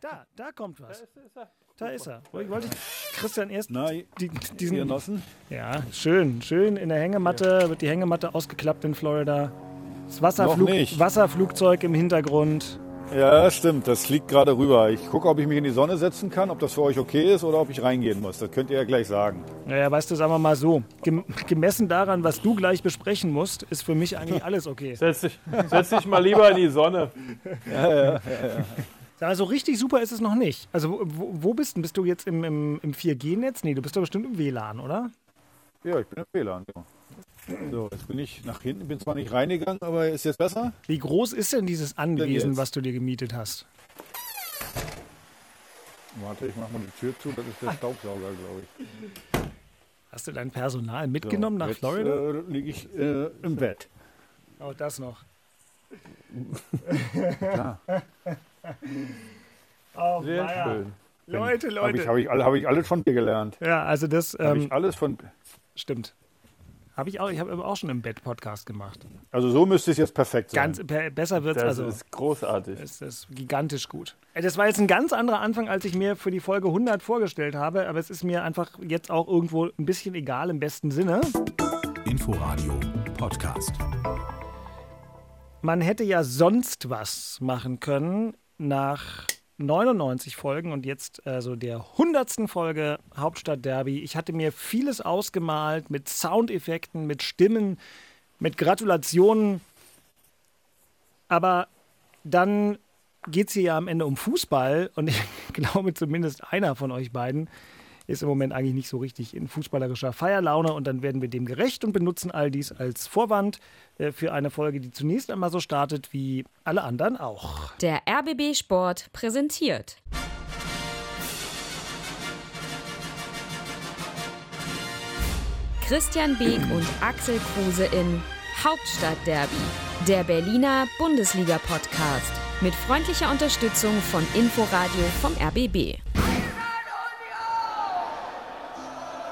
Da, da kommt was. Da ist er. Ich wollte Christian erst Na, die, diesen. Genossen? Ja, schön, schön in der Hängematte, wird die Hängematte ausgeklappt in Florida. Das Wasserflug, Noch nicht. Wasserflugzeug im Hintergrund. Ja, stimmt. Das fliegt gerade rüber. Ich gucke, ob ich mich in die Sonne setzen kann, ob das für euch okay ist oder ob ich reingehen muss. Das könnt ihr ja gleich sagen. Naja, weißt du, sagen wir mal so, gem gemessen daran, was du gleich besprechen musst, ist für mich eigentlich alles okay. Setz dich, setz dich mal lieber in die Sonne. Also richtig super ist es noch nicht. Also wo- wo, bist du? Bist du jetzt im, im, im 4G-Netz? Nee, du bist doch bestimmt im WLAN, oder? Ja, ich bin im WLAN. Ja. So, jetzt bin ich nach hinten, bin zwar nicht reingegangen, aber ist jetzt besser? Wie groß ist denn dieses Anwesen, was du dir gemietet hast? Warte, ich mach mal die Tür zu, das ist der Staubsauger, glaube ich. Hast du dein Personal So, mitgenommen nach jetzt, Florida? Äh, liege ich äh, im Bett. Oh, das noch. Klar. Oh, Sehr weia. schön. Leute, Habe Leute. ich, hab ich, hab ich alles von dir gelernt. Ja, also das Habe ähm, ich alles von. stimmt. Habe ich auch, ich habe auch schon im Bett Podcast gemacht. Also so müsste es jetzt perfekt sein. Ganz per, besser wird's Das also. ist großartig. Es ist gigantisch gut. Das war jetzt ein ganz anderer Anfang, als ich mir für die Folge 100 vorgestellt habe, aber es ist mir einfach jetzt auch irgendwo ein bisschen egal im besten Sinne. Inforadio Podcast. Man hätte ja sonst was machen können nach 99 Folgen und jetzt also der 100. Folge Hauptstadt Derby. Ich hatte mir vieles ausgemalt mit Soundeffekten, mit Stimmen, mit Gratulationen. Aber dann geht es hier ja am Ende um Fußball und ich glaube zumindest einer von euch beiden ist im Moment eigentlich nicht so richtig in fußballerischer Feierlaune und dann werden wir dem gerecht und benutzen all dies als Vorwand äh, für eine Folge, die zunächst einmal so startet wie alle anderen auch. Der RBB Sport präsentiert. Christian Beek und Axel Kruse in Hauptstadtderby, der Berliner Bundesliga-Podcast. Mit freundlicher Unterstützung von Inforadio vom RBB.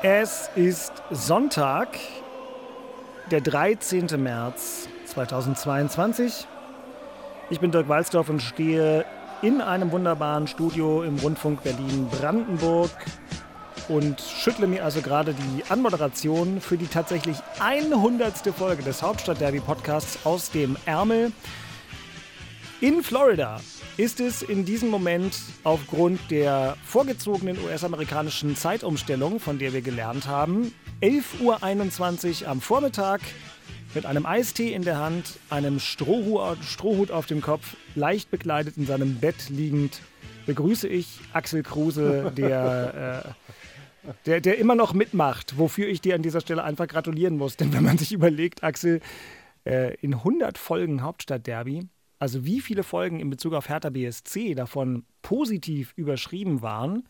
Es ist Sonntag, der 13. März 2022. Ich bin Dirk Walzdorf und stehe in einem wunderbaren Studio im Rundfunk Berlin-Brandenburg und schüttle mir also gerade die Anmoderation für die tatsächlich 100. Folge des Hauptstadt-Derby-Podcasts aus dem Ärmel. In Florida ist es in diesem Moment aufgrund der vorgezogenen US-amerikanischen Zeitumstellung, von der wir gelernt haben, 11.21 Uhr am Vormittag mit einem Eistee in der Hand, einem Strohhut, auf dem Kopf, leicht bekleidet in seinem Bett liegend, begrüße ich Axel Kruse, der, äh, der, der immer noch mitmacht, wofür ich dir an dieser Stelle einfach gratulieren muss. Denn wenn man sich überlegt, Axel, äh, in 100 Folgen Hauptstadtderby, also wie viele Folgen in Bezug auf Hertha BSC davon positiv überschrieben waren,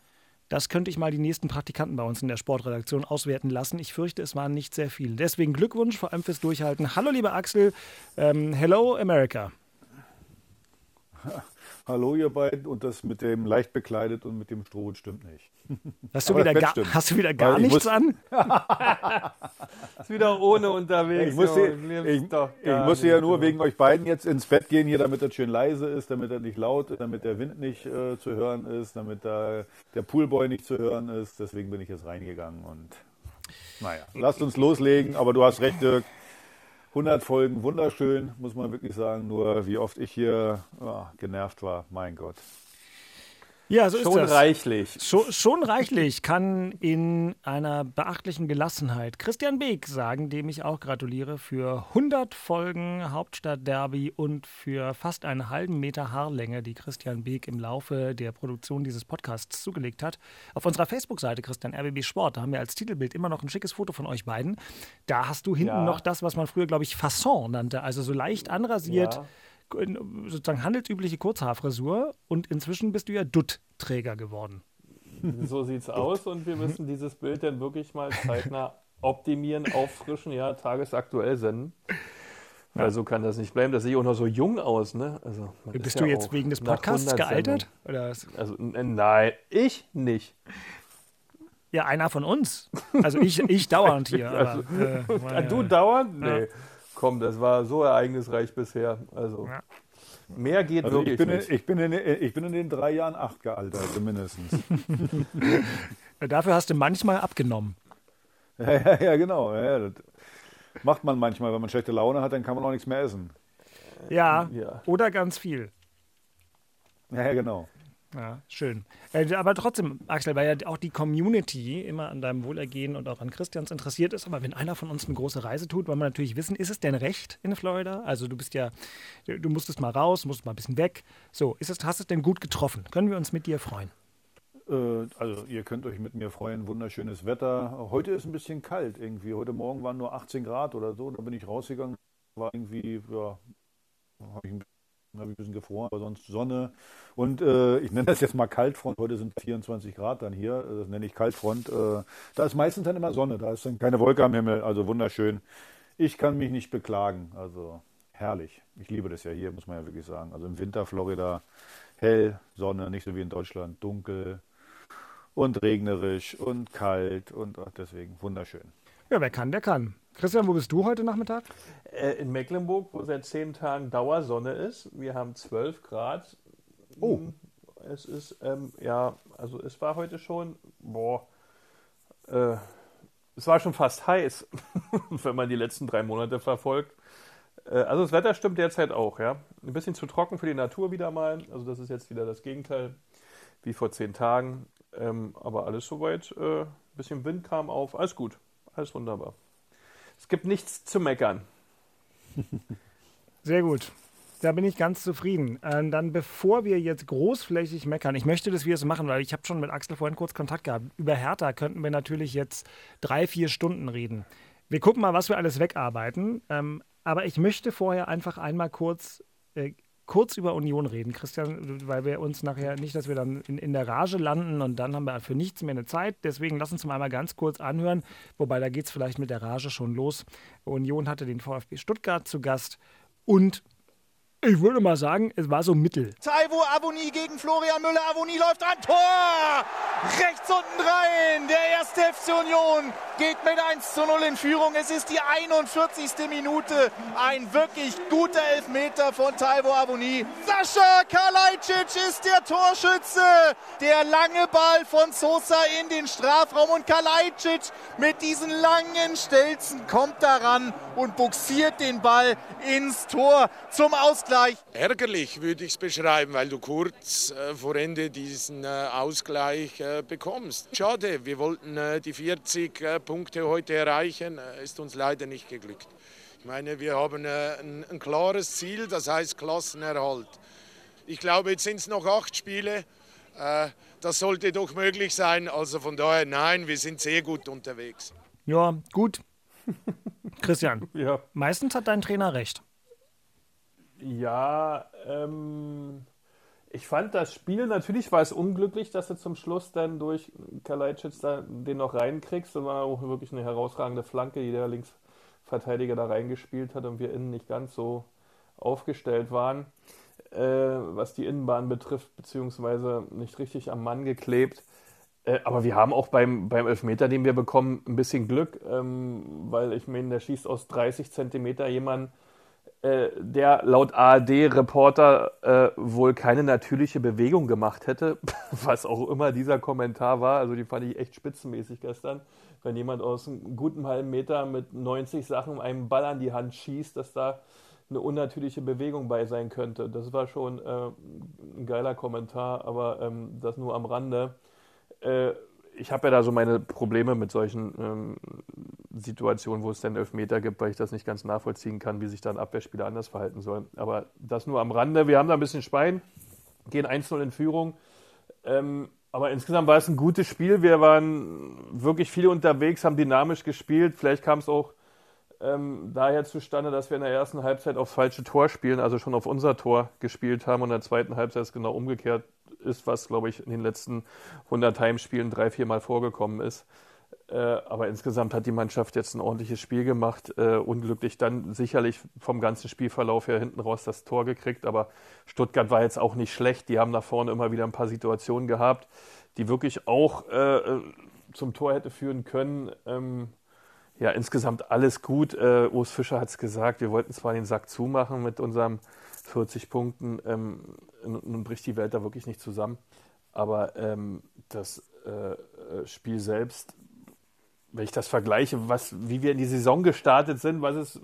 das könnte ich mal die nächsten Praktikanten bei uns in der Sportredaktion auswerten lassen. Ich fürchte, es waren nicht sehr viele. Deswegen Glückwunsch, vor allem fürs Durchhalten. Hallo, lieber Axel. Ähm, hello, America. Hallo ihr beiden und das mit dem leicht bekleidet und mit dem Strohhut stimmt nicht. Hast du, wieder gar, stimmt. hast du wieder gar nichts muss- an? Ist wieder ohne unterwegs. Ich musste, ich, ich musste ja nur wegen euch beiden jetzt ins Bett gehen hier, damit das schön leise ist, damit er nicht laut ist, damit der Wind nicht äh, zu hören ist, damit da der Poolboy nicht zu hören ist. Deswegen bin ich jetzt reingegangen und naja, lasst uns loslegen. Aber du hast recht, Dirk. 100 Folgen, wunderschön, muss man wirklich sagen. Nur wie oft ich hier ah, genervt war, mein Gott. Ja, so ist Schon das. reichlich. Schon, schon reichlich kann in einer beachtlichen Gelassenheit Christian Beek sagen, dem ich auch gratuliere für 100 Folgen Hauptstadtderby und für fast einen halben Meter Haarlänge, die Christian Beek im Laufe der Produktion dieses Podcasts zugelegt hat. Auf unserer Facebook-Seite Christian RBB Sport, da haben wir als Titelbild immer noch ein schickes Foto von euch beiden. Da hast du hinten Ja. noch das, was man früher, glaube ich, Fasson nannte, also so leicht anrasiert. Ja. Sozusagen handelsübliche Kurzhaarfrisur und inzwischen bist du ja Dutt-Träger geworden. So sieht's aus und wir müssen dieses Bild dann wirklich mal zeitnah optimieren, auffrischen, ja, tagesaktuell senden. Weil so kann das nicht bleiben. Das sehe auch noch so jung aus, ne? Also, Bist ja du jetzt auch wegen des Podcasts 100 gealtert? Oder? Also, nein, ich nicht. Ja, einer von uns. Also ich, ich dauernd hier. Aber, Also, äh, Ah, Du dauernd? Nee. Komm, das war so ereignisreich bisher. Also, Ja. Mehr geht Also wirklich ich, bin in, nicht. ich, bin in, ich bin in den drei Jahren acht gealtert, mindestens. Dafür hast du manchmal abgenommen. ja, ja, ja, genau. Ja, das macht man manchmal, wenn man schlechte Laune hat, dann kann man auch nichts mehr essen. Ja, Ja. oder ganz viel. Ja, genau. Ja, schön. Äh, Aber trotzdem, Axel, weil ja auch die Community immer an deinem Wohlergehen und auch an Christians interessiert ist. Aber wenn einer von uns eine große Reise tut, wollen wir natürlich wissen, ist es denn recht in Florida? Also du bist ja, du musstest mal raus, musst mal ein bisschen weg. So, ist es, hast es denn gut getroffen? Können wir uns mit dir freuen? Äh, Also ihr könnt euch mit mir freuen, wunderschönes Wetter. Heute ist ein bisschen kalt irgendwie. Heute Morgen waren nur 18 Grad oder so. Da bin ich rausgegangen, war irgendwie, ja, habe ich, ein bisschen- hab ich ein bisschen gefroren, aber sonst Sonne. Und äh, ich nenne das jetzt mal Kaltfront. Heute sind 24 Grad dann hier. Das nenne ich Kaltfront. Äh, da ist meistens dann immer Sonne. Da ist dann keine Wolke am Himmel. Also wunderschön. Ich kann mich nicht beklagen. Also herrlich. Ich liebe das ja hier, muss man ja wirklich sagen. Also im Winter Florida hell, Sonne, nicht so wie in Deutschland, dunkel und regnerisch und kalt und ach, deswegen wunderschön. Ja, wer kann, der kann. Christian, wo bist du heute Nachmittag? Äh, in Mecklenburg, wo seit zehn Tagen Dauersonne ist. Wir haben 12 Grad. Oh. Mm, Es ist, ähm, ja, also es war heute schon, boah, äh, es war schon fast heiß, wenn man die letzten drei Monate verfolgt. Äh, also das Wetter stimmt derzeit auch, ja. Ein bisschen zu trocken für die Natur wieder mal. Also das ist jetzt wieder das Gegenteil wie vor zehn Tagen. Ähm, aber alles soweit. Äh, ein bisschen Wind kam auf. Alles gut. Alles wunderbar. Es gibt nichts zu meckern. Sehr gut. Da bin ich ganz zufrieden. Ähm, dann, bevor wir jetzt großflächig meckern, ich möchte, dass wir es machen, weil ich habe schon mit Axel vorhin kurz Kontakt gehabt. Über Hertha könnten wir natürlich jetzt drei, vier Stunden reden. Wir gucken mal, was wir alles wegarbeiten. Ähm, aber ich möchte vorher einfach einmal kurz, äh, kurz über Union reden, Christian, weil wir uns nachher nicht, dass wir dann in, in der Rage landen und dann haben wir für nichts mehr eine Zeit. Deswegen lass uns mal einmal ganz kurz anhören. Wobei, da geht es vielleicht mit der Rage schon los. Union hatte den VfB Stuttgart zu Gast und ich würde mal sagen, es war so mittel. Taiwo Avoni gegen Florian Müller. Avoni läuft an. Tor! Rechts unten rein. Der erste FC Union geht mit 1 zu 0 in Führung. Es ist die 41. Minute. Ein wirklich guter Elfmeter von Taiwo Avoni. Sascha Kalajdzic ist der Torschütze. Der lange Ball von Sosa in den Strafraum und Kalajdzic mit diesen langen Stelzen kommt daran und buxiert den Ball ins Tor zum Ausgleich. Ärgerlich würde ich es beschreiben, weil du kurz äh, vor Ende diesen äh, Ausgleich äh, bekommst. Schade, wir wollten äh, die 40 äh, Punkte heute erreichen, äh, ist uns leider nicht geglückt. Ich meine, wir haben äh, ein, ein klares Ziel, das heißt Klassenerhalt. Ich glaube, jetzt sind es noch acht Spiele. Äh, das sollte doch möglich sein. Also von daher, nein, wir sind sehr gut unterwegs. Ja, gut. Christian, Ja. meistens hat dein Trainer recht. Ja, ähm, ich fand das Spiel, natürlich war es unglücklich, dass du zum Schluss dann durch Kalajdzic da den noch reinkriegst. Das war auch wirklich eine herausragende Flanke, die der Linksverteidiger da reingespielt hat und wir innen nicht ganz so aufgestellt waren, äh, was die Innenbahn betrifft, beziehungsweise nicht richtig am Mann geklebt. Äh, aber wir haben auch beim, beim Elfmeter, den wir bekommen, ein bisschen Glück, ähm, weil ich meine, der schießt aus 30 Zentimeter jemanden, der laut ARD-Reporter äh, wohl keine natürliche Bewegung gemacht hätte, was auch immer dieser Kommentar war. Also die fand ich echt spitzenmäßig gestern. Wenn jemand aus einem guten halben Meter mit 90 Sachen einem Ball an die Hand schießt, dass da eine unnatürliche Bewegung bei sein könnte. Das war schon äh, ein geiler Kommentar, aber ähm, das nur am Rande. Äh, ich habe ja da so meine Probleme mit solchen ähm, Situationen, wo es dann Elfmeter gibt, weil ich das nicht ganz nachvollziehen kann, wie sich da ein Abwehrspieler anders verhalten soll. Aber das nur am Rande. Wir haben da ein bisschen Spein, gehen 1-0 in Führung. Ähm, aber insgesamt war es ein gutes Spiel. Wir waren wirklich viel unterwegs, haben dynamisch gespielt. Vielleicht kam es auch ähm, daher zustande, dass wir in der ersten Halbzeit aufs falsche Tor spielen, also schon auf unser Tor gespielt haben und in der zweiten Halbzeit ist genau umgekehrt ist, was, glaube ich, in den letzten 100 Heimspielen drei, vier Mal vorgekommen ist. Äh, aber insgesamt hat die Mannschaft jetzt ein ordentliches Spiel gemacht. Äh, unglücklich dann sicherlich vom ganzen Spielverlauf her hinten raus das Tor gekriegt. Aber Stuttgart war jetzt auch nicht schlecht. Die haben nach vorne immer wieder ein paar Situationen gehabt, die wirklich auch äh, zum Tor hätte führen können. Ähm, ja, insgesamt alles gut. Äh, Urs Fischer hat es gesagt, wir wollten zwar den Sack zumachen mit unserem 40 Punkten. Ähm, nun bricht die Welt da wirklich nicht zusammen. Aber ähm, das äh, Spiel selbst, wenn ich das vergleiche, was, wie wir in die Saison gestartet sind, was es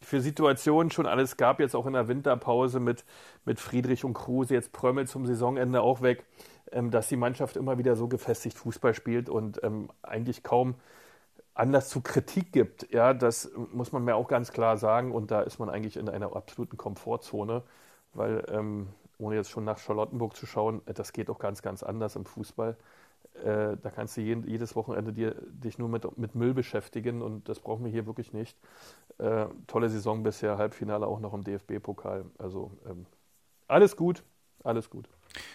für Situationen schon alles gab, jetzt auch in der Winterpause mit, mit Friedrich und Kruse, jetzt Prömmel zum Saisonende auch weg, ähm, dass die Mannschaft immer wieder so gefestigt Fußball spielt und ähm, eigentlich kaum Anlass zu Kritik gibt. Ja, das muss man mir auch ganz klar sagen und da ist man eigentlich in einer absoluten Komfortzone, weil ähm, ohne jetzt schon nach Charlottenburg zu schauen, das geht auch ganz, ganz anders im Fußball. Äh, da kannst du jeden, jedes Wochenende dir, dich nur mit, mit Müll beschäftigen und das brauchen wir hier wirklich nicht. Äh, tolle Saison bisher, Halbfinale auch noch im DFB-Pokal. Also ähm, alles gut, alles gut.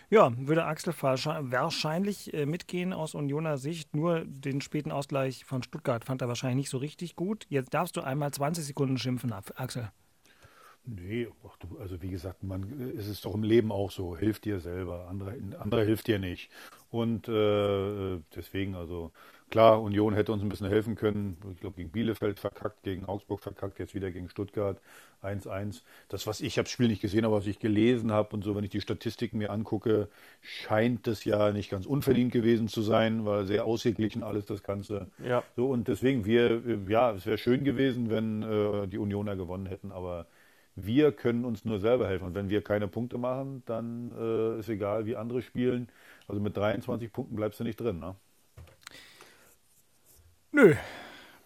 Ja, würde Axel wahrscheinlich äh, mitgehen aus Unioner Sicht. Nur den späten Ausgleich von Stuttgart fand er wahrscheinlich nicht so richtig gut. Jetzt darfst du einmal 20 Sekunden schimpfen, Axel. Nee, also wie gesagt, man, es ist doch im Leben auch so, hilft dir selber, andere, andere hilft dir nicht. Und äh, deswegen, also klar, Union hätte uns ein bisschen helfen können. Ich glaube, gegen Bielefeld verkackt, gegen Augsburg verkackt, jetzt wieder gegen Stuttgart 1-1. Das, was ich habe das Spiel nicht gesehen, aber was ich gelesen habe und so, wenn ich die Statistiken mir angucke, scheint es ja nicht ganz unverdient gewesen zu sein, weil sehr ausgeglichen alles das Ganze. Ja. So und deswegen, wir, ja, es wäre schön gewesen, wenn äh, die Unioner gewonnen hätten, aber wir können uns nur selber helfen. Und wenn wir keine Punkte machen, dann äh, ist egal, wie andere spielen. Also mit 23 Punkten bleibst du nicht drin. Ne? Nö.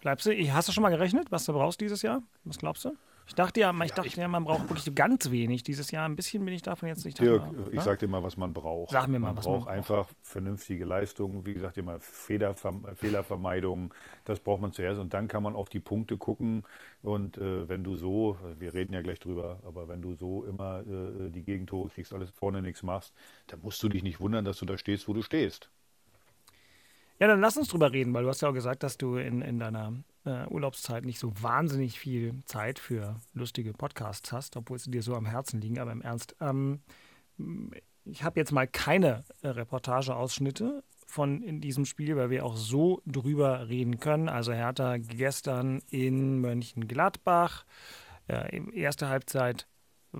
Bleibst du? Hast du schon mal gerechnet, was du brauchst dieses Jahr? Was glaubst du? Ich dachte ja, ich dachte ja, man braucht wirklich ganz wenig dieses Jahr. Ein bisschen bin ich davon jetzt nicht. Dirk, ich sag dir mal, was man braucht. Sag mir mal, man was braucht. Man einfach vernünftige Leistungen. Wie gesagt, immer Fehlervermeidung. Das braucht man zuerst und dann kann man auf die Punkte gucken. Und äh, wenn du so, wir reden ja gleich drüber, aber wenn du so immer äh, die Gegentore kriegst, alles vorne nichts machst, dann musst du dich nicht wundern, dass du da stehst, wo du stehst. Ja, dann lass uns drüber reden, weil du hast ja auch gesagt, dass du in, in deiner äh, Urlaubszeit nicht so wahnsinnig viel Zeit für lustige Podcasts hast, obwohl sie dir so am Herzen liegen, aber im Ernst. Ähm, ich habe jetzt mal keine äh, Reportageausschnitte von in diesem Spiel, weil wir auch so drüber reden können. Also Hertha gestern in Mönchengladbach, äh, erste Halbzeit äh,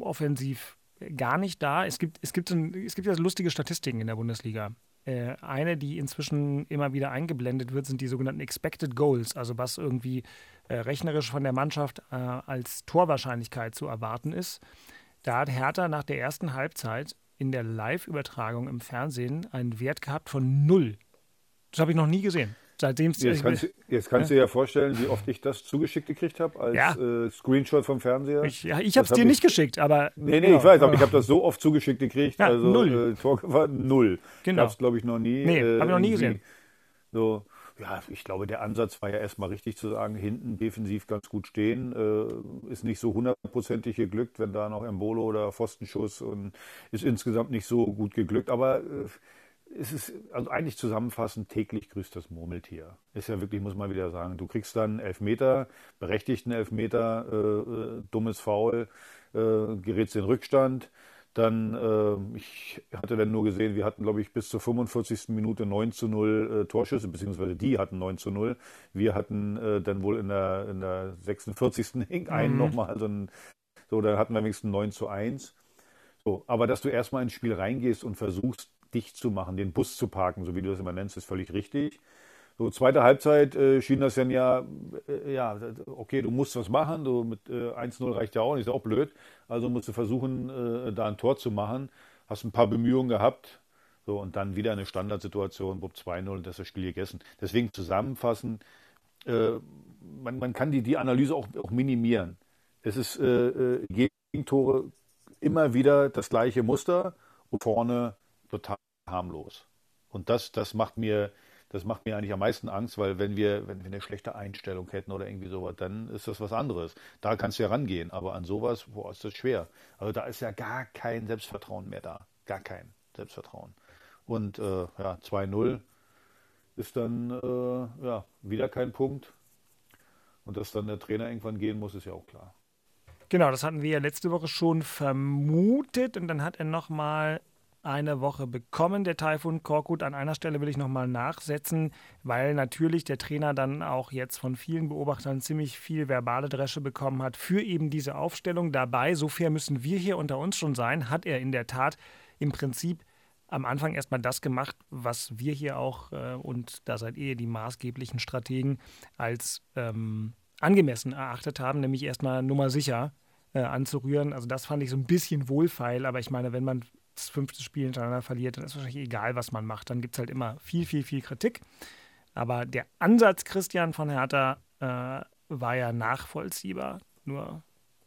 offensiv gar nicht da. Es gibt, es gibt, ein, es gibt ja lustige Statistiken in der Bundesliga. Äh, eine, die inzwischen immer wieder eingeblendet wird, sind die sogenannten Expected Goals, also was irgendwie äh, rechnerisch von der Mannschaft äh, als Torwahrscheinlichkeit zu erwarten ist. Da hat Hertha nach der ersten Halbzeit in der Live-Übertragung im Fernsehen einen Wert gehabt von null. Das habe ich noch nie gesehen. Seitdem jetzt kannst, du, jetzt kannst ja. du dir ja vorstellen, wie oft ich das zugeschickt gekriegt habe als ja. äh, Screenshot vom Fernseher. Ich, ja, ich habe es dir hab nicht geschickt, aber. Nee, nee, ja. ich weiß, aber ich habe das so oft zugeschickt gekriegt. also null. Äh, null. Genau. Ich habe glaube ich, noch nie. Nee, äh, habe ich noch nie gesehen. So, ja, ich glaube, der Ansatz war ja erstmal richtig zu sagen, hinten defensiv ganz gut stehen. Äh, ist nicht so hundertprozentig geglückt, wenn da noch Embolo oder Pfostenschuss und ist insgesamt nicht so gut geglückt. Aber äh, es ist also eigentlich zusammenfassend, täglich grüßt das Murmeltier. Ist ja wirklich, muss man wieder sagen, du kriegst dann Elfmeter, berechtigten Elfmeter, äh, äh, dummes Foul, äh, gerätst in Rückstand. Dann, äh, ich hatte dann nur gesehen, wir hatten, glaube ich, bis zur 45. Minute 9 zu 0 äh, Torschüsse, beziehungsweise die hatten 9 zu 0. Wir hatten äh, dann wohl in der, in der 46. hing einen mhm. nochmal, also ein, so, da hatten wir wenigstens 9 zu 1. So, aber dass du erstmal ins Spiel reingehst und versuchst, dicht zu machen, den Bus zu parken, so wie du das immer nennst, ist völlig richtig. So, zweite Halbzeit äh, schien das dann ja, äh, ja, okay, du musst was machen, du mit äh, 1-0 reicht ja auch nicht, ist auch blöd. Also musst du versuchen, äh, da ein Tor zu machen. Hast ein paar Bemühungen gehabt. So, und dann wieder eine Standardsituation, Bub 2-0 und das ist das Spiel gegessen. Deswegen zusammenfassen, äh, man, man kann die, die Analyse auch, auch minimieren. Es ist äh, Gegentore immer wieder das gleiche Muster und vorne total harmlos. Und das, das macht mir, das macht mir eigentlich am meisten Angst, weil wenn wir, wenn wir eine schlechte Einstellung hätten oder irgendwie sowas, dann ist das was anderes. Da kannst du ja rangehen, aber an sowas, boah, ist das schwer. Also da ist ja gar kein Selbstvertrauen mehr da. Gar kein Selbstvertrauen. Und äh, ja, 2-0 ist dann äh, ja, wieder kein Punkt. Und dass dann der Trainer irgendwann gehen muss, ist ja auch klar. Genau, das hatten wir ja letzte Woche schon vermutet und dann hat er nochmal eine Woche bekommen, der Taifun Korkut. An einer Stelle will ich nochmal nachsetzen, weil natürlich der Trainer dann auch jetzt von vielen Beobachtern ziemlich viel verbale Dresche bekommen hat für eben diese Aufstellung. Dabei, so fair müssen wir hier unter uns schon sein, hat er in der Tat im Prinzip am Anfang erstmal das gemacht, was wir hier auch, äh, und da seid ihr die maßgeblichen Strategen, als ähm, angemessen erachtet haben, nämlich erstmal Nummer sicher äh, anzurühren. Also das fand ich so ein bisschen wohlfeil, aber ich meine, wenn man das fünfte Spiel hintereinander verliert, dann ist wahrscheinlich egal, was man macht. Dann gibt es halt immer viel, viel, viel Kritik. Aber der Ansatz Christian von Hertha äh, war ja nachvollziehbar. Nur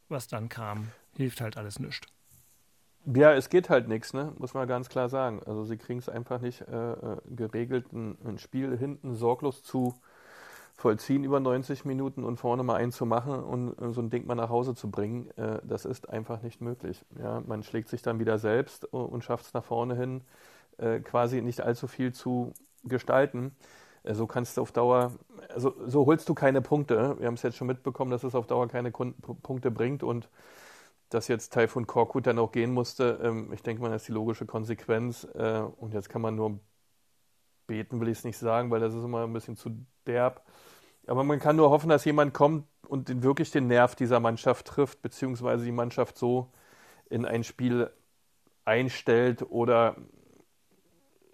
was dann kam, hilft halt alles nichts. Ja, es geht halt nichts, ne? muss man ganz klar sagen. Also sie kriegen es einfach nicht äh, äh, geregelt, ein, ein, Spiel hinten sorglos zu vollziehen über 90 Minuten und vorne mal einen zu machen und äh, so ein Ding mal nach Hause zu bringen. Äh, das ist einfach nicht möglich. Ja? Man schlägt sich dann wieder selbst und schafft es nach vorne hin, äh, quasi nicht allzu viel zu gestalten. So kannst du auf Dauer, also so holst du keine Punkte. Wir haben es jetzt schon mitbekommen, dass es auf Dauer keine Punkte bringt und dass jetzt Taifun Korkut dann auch gehen musste, ähm, ich denke mal, das ist die logische Konsequenz. Und jetzt kann man nur beten, will ich es nicht sagen, weil das ist immer ein bisschen zu derb. Aber man kann nur hoffen, dass jemand kommt und den, wirklich den Nerv dieser Mannschaft trifft, beziehungsweise die Mannschaft so in ein Spiel einstellt oder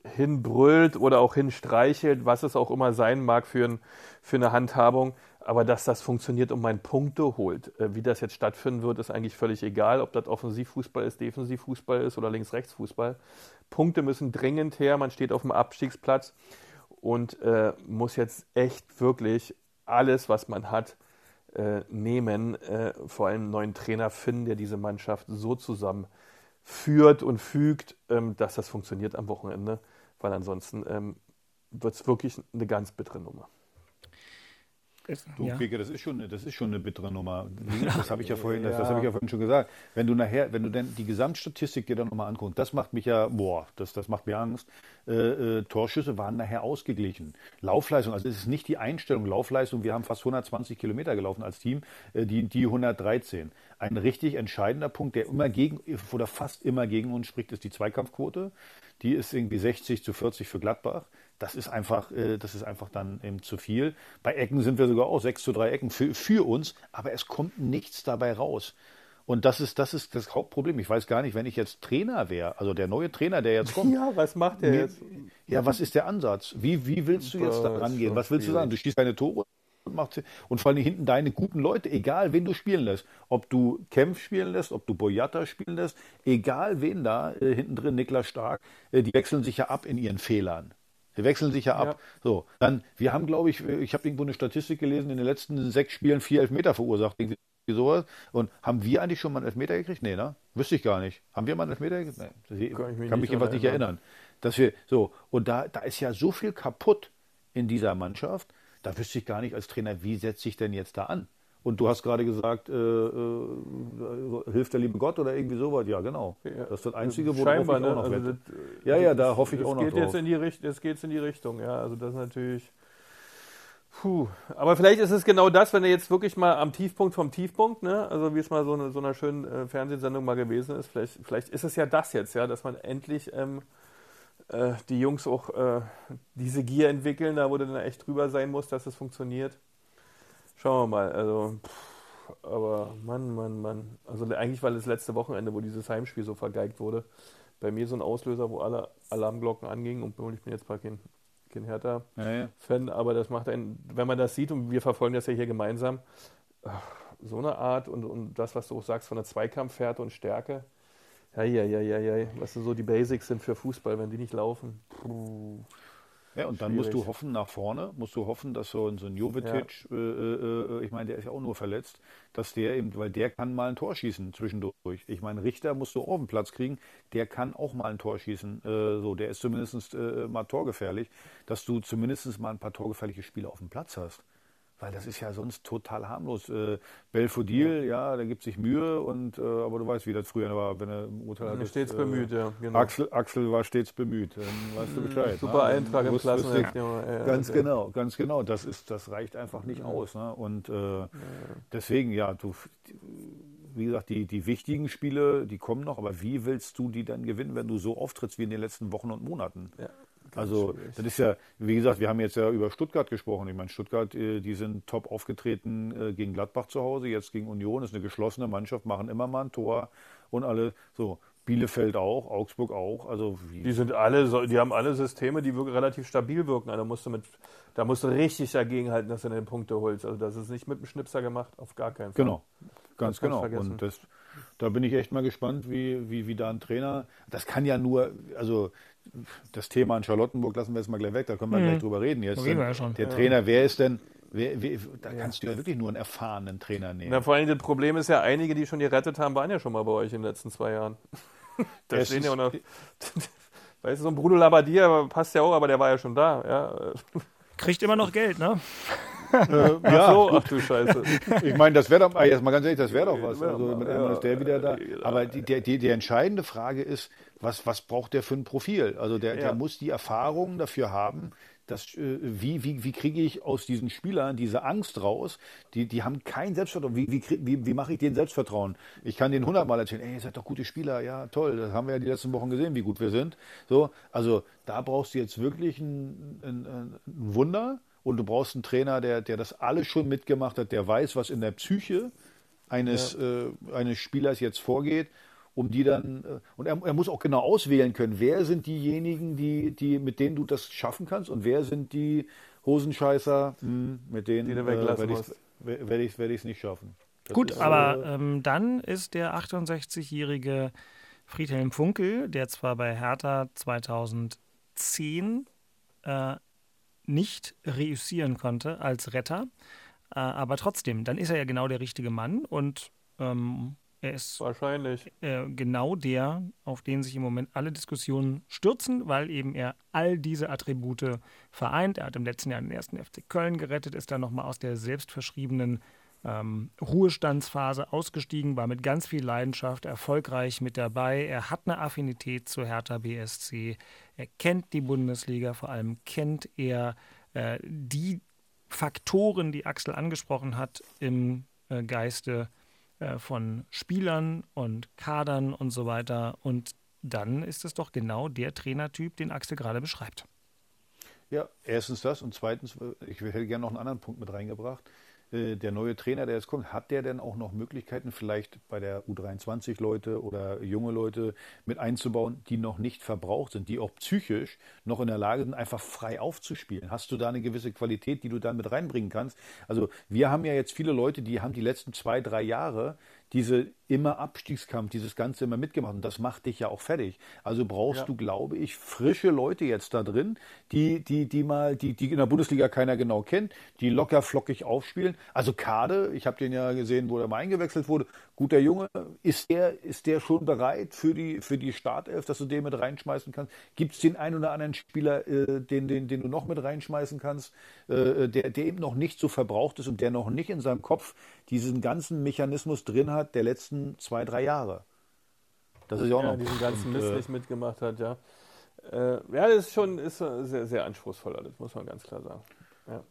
hinbrüllt oder auch hinstreichelt, was es auch immer sein mag für, ein, für eine Handhabung, aber dass das funktioniert und man Punkte holt. Äh, wie das jetzt stattfinden wird, ist eigentlich völlig egal, ob das Offensivfußball ist, Defensivfußball ist oder Links-Rechts-Fußball. Punkte müssen dringend her, man steht auf dem Abstiegsplatz und äh, muss jetzt echt wirklich alles, was man hat, äh, nehmen, äh, vor allem einen neuen Trainer finden, der diese Mannschaft so zusammen führt und fügt, ähm, dass das funktioniert am Wochenende, weil ansonsten ähm, wird es wirklich eine ganz bittere Nummer. Du, ja. Keke, das ist schon, das ist schon eine bittere Nummer. Das habe ich ja vorhin, das, das habe ich ja vorhin schon gesagt. Wenn du nachher, wenn du denn die Gesamtstatistik dir dann nochmal anguckst, das macht mich ja, boah, das, das macht mir Angst. Äh, äh, Torschüsse waren nachher ausgeglichen. Laufleistung, also es ist nicht die Einstellung Laufleistung. Wir haben fast 120 Kilometer gelaufen als Team, äh, die, die 113. Ein richtig entscheidender Punkt, der immer gegen oder fast immer gegen uns spricht, ist die Zweikampfquote. Die ist irgendwie 60 zu 40 für Gladbach das ist einfach, äh, das ist einfach dann eben zu viel. Bei Ecken sind wir sogar auch 6 zu 3 Ecken für, für uns, aber es kommt nichts dabei raus. Und das ist, das ist das Hauptproblem. Ich weiß gar nicht, wenn ich jetzt Trainer wäre, also der neue Trainer, der jetzt kommt. Ja, was macht der jetzt? Ja, was ist der Ansatz? Wie, wie willst du jetzt da rangehen? Was willst du sagen? Du schießt deine Tore und machst und vor allem hinten deine guten Leute, egal wen du spielen lässt. Ob du Kempf spielen lässt, ob du Boyata spielen lässt, egal wen da, äh, hinten drin Niklas Stark, äh, die wechseln sich ja ab in ihren Fehlern. Die wechseln sich ja ab. Ja. So, dann, wir haben, glaube ich, ich habe irgendwo eine Statistik gelesen, in den letzten sechs Spielen vier Elfmeter verursacht, irgendwie sowas. Und haben wir eigentlich schon mal einen Elfmeter gekriegt? Nee, ne? Wüsste ich gar nicht. Haben wir mal einen Elfmeter gekriegt? Nee, kann, ich mich, kann mich jedenfalls nicht erinnern. Dass wir, so, und da, da ist ja so viel kaputt in dieser Mannschaft, da wüsste ich gar nicht als Trainer, wie setze ich denn jetzt da an? Und du hast gerade gesagt, äh, äh, hilft der liebe Gott oder irgendwie sowas. Ja, genau. Das ist das Einzige, wo ich auch noch also das, Ja, ja, da hoffe ich auch noch geht drauf. Jetzt in die Richt es geht in die Richtung, ja. Also das ist natürlich... Puh. Aber vielleicht ist es genau das, wenn er jetzt wirklich mal am Tiefpunkt vom Tiefpunkt, ne? also wie es mal so eine, so einer schönen äh, Fernsehsendung mal gewesen ist, vielleicht, vielleicht ist es ja das jetzt, ja, dass man endlich ähm, äh, die Jungs auch äh, diese Gier entwickeln, da wo du dann echt drüber sein muss, dass es funktioniert. Schauen wir mal. Also, pff, aber Mann, Mann, Mann. Also eigentlich war das letzte Wochenende, wo dieses Heimspiel so vergeigt wurde, bei mir so ein Auslöser, wo alle Alarmglocken angingen. Und ich bin jetzt mal kein, kein Hertha-Fan, ja, ja. aber das macht einen, wenn man das sieht und wir verfolgen das ja hier gemeinsam, so eine Art und, und das, was du auch sagst von der Zweikampfhärte und Stärke. Ja, ja, ja, ja, ja. Was so die Basics sind für Fußball, wenn die nicht laufen. Puh. Ja, und dann musst du hoffen nach vorne, musst du hoffen, dass so, so ein Jovetic, ja. äh, äh, ich meine, der ist ja auch nur verletzt, dass der eben, weil der kann mal ein Tor schießen zwischendurch. Ich meine, Richter musst du auch einen Platz kriegen, der kann auch mal ein Tor schießen. Äh, so, der ist zumindest äh, mal torgefährlich, dass du zumindest mal ein paar torgefährliche Spiele auf dem Platz hast. Weil das ist ja sonst total harmlos. Äh, Belfodil, ja. ja, der gibt sich Mühe, und, äh, aber du weißt, wie das früher war, wenn er im Urteil hatte. Stets äh, bemüht, ja. Genau. Axel, Axel war stets bemüht. Dann weißt du hm, Bescheid. Super ne? Eintrag im Klassenheft. Ja, ganz genau, ganz genau. Das, ist, das reicht einfach nicht ja. aus. Ne? Und äh, deswegen, ja, du wie gesagt, die, die wichtigen Spiele, die kommen noch, aber wie willst du die dann gewinnen, wenn du so auftrittst wie in den letzten Wochen und Monaten? Ja, Also schwierig. das ist ja, wie gesagt, wir haben jetzt ja über Stuttgart gesprochen. Ich meine, Stuttgart, äh, die sind top aufgetreten äh, gegen Gladbach zu Hause, jetzt gegen Union, ist eine geschlossene Mannschaft, machen immer mal ein Tor und alle so. Bielefeld auch, Augsburg auch. Also wie, Die sind alle, die haben alle Systeme, die relativ stabil wirken. Also Da musst du mit, da musst du richtig dagegenhalten, dass du deine Punkte holst. Also das ist nicht mit dem Schnipser gemacht, auf gar keinen Fall. Genau, ganz genau. vergessen. Und das, da bin ich echt mal gespannt, wie, wie, wie da ein Trainer. Das kann ja nur, also das Thema in Charlottenburg lassen wir jetzt mal gleich weg, da können wir gleich drüber reden jetzt. Reden wir ja schon. Der Trainer, wer ist denn, wer, wer, da kannst du ja wirklich nur einen erfahrenen Trainer nehmen. Na, vor allem das Problem ist ja, einige, die schon gerettet haben, waren ja schon mal bei euch in den letzten zwei Jahren. Da stehen ja auch noch. Weißt du, so ein Bruno Labbadia passt ja auch, aber der war ja schon da. Ja. Kriegt immer noch Geld, ne? Äh, Ach ja, so, ach du Scheiße. ich meine, das wäre doch, ah, jetzt mal ganz ehrlich, das wäre doch was. Also mit ja. einmal ist der wieder da. Aber die, die, die entscheidende Frage ist, was, was braucht der für ein Profil? Also der, Ja. der muss die Erfahrung dafür haben, dass, äh, wie, wie, wie kriege ich aus diesen Spielern diese Angst raus? Die, die haben kein Selbstvertrauen. Wie, wie, wie, wie mache ich denen Selbstvertrauen? Ich kann denen hundertmal erzählen, ey, ihr seid doch gute Spieler, ja, toll, das haben wir ja die letzten Wochen gesehen, wie gut wir sind. So, also da brauchst du jetzt wirklich ein, ein, ein Wunder und du brauchst einen Trainer, der, der das alles schon mitgemacht hat, der weiß, was in der Psyche eines, äh, eines Spielers jetzt vorgeht, um die dann, äh, und er, er muss auch genau auswählen können, wer sind diejenigen, die, die, mit denen du das schaffen kannst und wer sind die Hosenscheißer, hm, mit denen Die du äh, werde ich es werd ich's, werd nicht schaffen. Das Gut, ist, aber äh, ähm, dann ist der 68-jährige Friedhelm Funkel, der zwar bei Hertha 2010 äh, nicht reüssieren konnte als Retter, äh, aber trotzdem, dann ist er ja genau der richtige Mann und ähm, er ist Wahrscheinlich. äh, genau der, auf den sich im Moment alle Diskussionen stürzen, weil eben er all diese Attribute vereint. Er hat im letzten Jahr den ersten FC Köln gerettet, ist dann nochmal aus der selbstverschriebenen ähm, Ruhestandsphase ausgestiegen, war mit ganz viel Leidenschaft erfolgreich mit dabei. Er hat eine Affinität zu Hertha BSC. Er kennt die Bundesliga, vor allem kennt er äh, die Faktoren, die Axel angesprochen hat, im äh, Geiste äh, von Spielern und Kadern und so weiter. Und dann ist es doch genau der Trainertyp, den Axel gerade beschreibt. Ja, erstens das und zweitens, ich hätte gerne noch einen anderen Punkt mit reingebracht. Äh, Der neue Trainer, der jetzt kommt, hat der denn auch noch Möglichkeiten, vielleicht bei der U23 Leute oder junge Leute mit einzubauen, die noch nicht verbraucht sind, die auch psychisch noch in der Lage sind, einfach frei aufzuspielen? Hast du da eine gewisse Qualität, die du dann mit reinbringen kannst? Also wir haben ja jetzt viele Leute, die haben die letzten zwei, drei Jahre diese immer Abstiegskampf, dieses Ganze immer mitgemacht. Und das macht dich ja auch fertig. Also brauchst Ja. du, glaube ich, frische Leute jetzt da drin, die, die, die mal, die, die in der Bundesliga keiner genau kennt, die locker flockig aufspielen. Also Kade, ich habe den ja gesehen, wo er mal eingewechselt wurde. Guter Junge, ist der, ist der schon bereit für die, für die Startelf, dass du den mit reinschmeißen kannst? Gibt es den einen oder anderen Spieler, äh, den, den, den du noch mit reinschmeißen kannst, äh, der, der eben noch nicht so verbraucht ist und der noch nicht in seinem Kopf diesen ganzen Mechanismus drin hat der letzten zwei, drei Jahre? Das ist ja auch Ja, noch diesen ganzen Mist äh, nicht mitgemacht hat, ja. Äh, ja, das ist schon ist äh, sehr, sehr anspruchsvoll alles, muss man ganz klar sagen.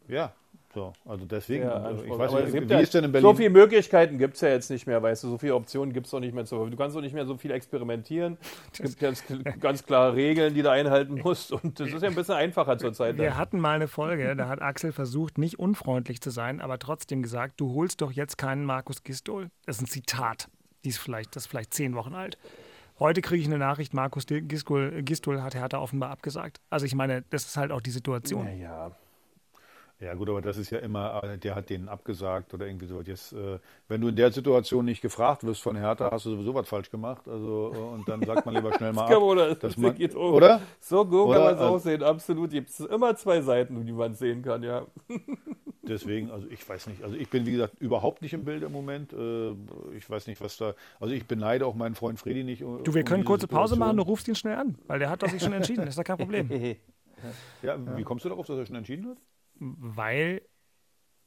Ja, so, also deswegen, äh, ich weiß nicht, es gibt wie ja- ist denn in Berlin? So viele Möglichkeiten gibt es ja jetzt nicht mehr, weißt du, so viele Optionen gibt es auch nicht mehr zu. Du kannst auch nicht mehr so viel experimentieren. Es gibt jetzt ganz klare Regeln, die du einhalten musst. Und das ist ja ein bisschen einfacher zurzeit. Wir hatten mal eine Folge, da hat Axel versucht, nicht unfreundlich zu sein, aber trotzdem gesagt, du holst doch jetzt keinen Markus Gistol. Das ist ein Zitat. Die ist vielleicht, das ist vielleicht zehn Wochen alt. Heute kriege ich eine Nachricht, Markus Gistol, Gistol hat Hertha offenbar abgesagt. Also ich meine, das ist halt auch die Situation. Ja, Ja gut, aber das ist ja immer, äh, der hat denen abgesagt oder irgendwie so. Jetzt, äh, wenn du in der Situation nicht gefragt wirst von Hertha, hast du sowieso was falsch gemacht. Also äh, und dann sagt man lieber schnell mal ab. oder? dass Das man, geht um. oder? So gut Oder? kann man es auch Also- sehen, absolut. Gibt es immer zwei Seiten, die man sehen kann, ja. Deswegen, also ich weiß nicht. Also ich bin wie gesagt überhaupt nicht im Bild im Moment. Äh, Ich weiß nicht, was da. Also ich beneide auch meinen Freund Freddy nicht. um- Du, wir um können diese kurze Pause machen, du rufst ihn schnell an, weil der hat doch sich schon entschieden, das ist doch kein Problem. Ja, wie kommst du darauf, dass er schon entschieden hat? Weil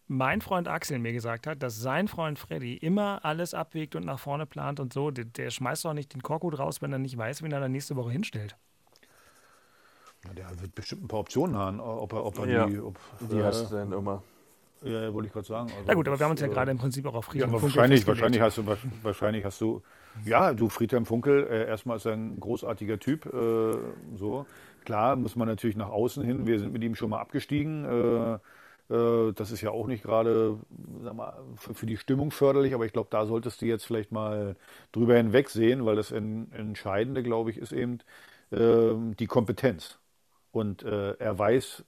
mein Freund Axel mir gesagt hat, dass sein Freund Freddy immer alles abwägt und nach vorne plant und so. Der, der schmeißt doch nicht den Korkut raus, wenn er nicht weiß, wen er dann nächste Woche hinstellt. Ja, der wird bestimmt ein paar Optionen haben, ob er, ob er Ja, die. Ob, Die äh, hast du dann immer. Ja, wollte ich gerade sagen. Also Na gut, aber wir haben uns ja äh, gerade im Prinzip auch auf Ja, Friedhelm aber Funkel wahrscheinlich, wahrscheinlich, hast du, wahrscheinlich hast du, ja, du Friedhelm Funkel, äh, erstmal ist er ein großartiger Typ, äh, so. Klar muss man natürlich nach außen hin, wir sind mit ihm schon mal abgestiegen, äh, äh, das ist ja auch nicht gerade, für, die Stimmung förderlich, aber ich glaube, da solltest du jetzt vielleicht mal drüber hinwegsehen, weil das en- Entscheidende, glaube ich, ist eben ähm, die Kompetenz. Und äh, er weiß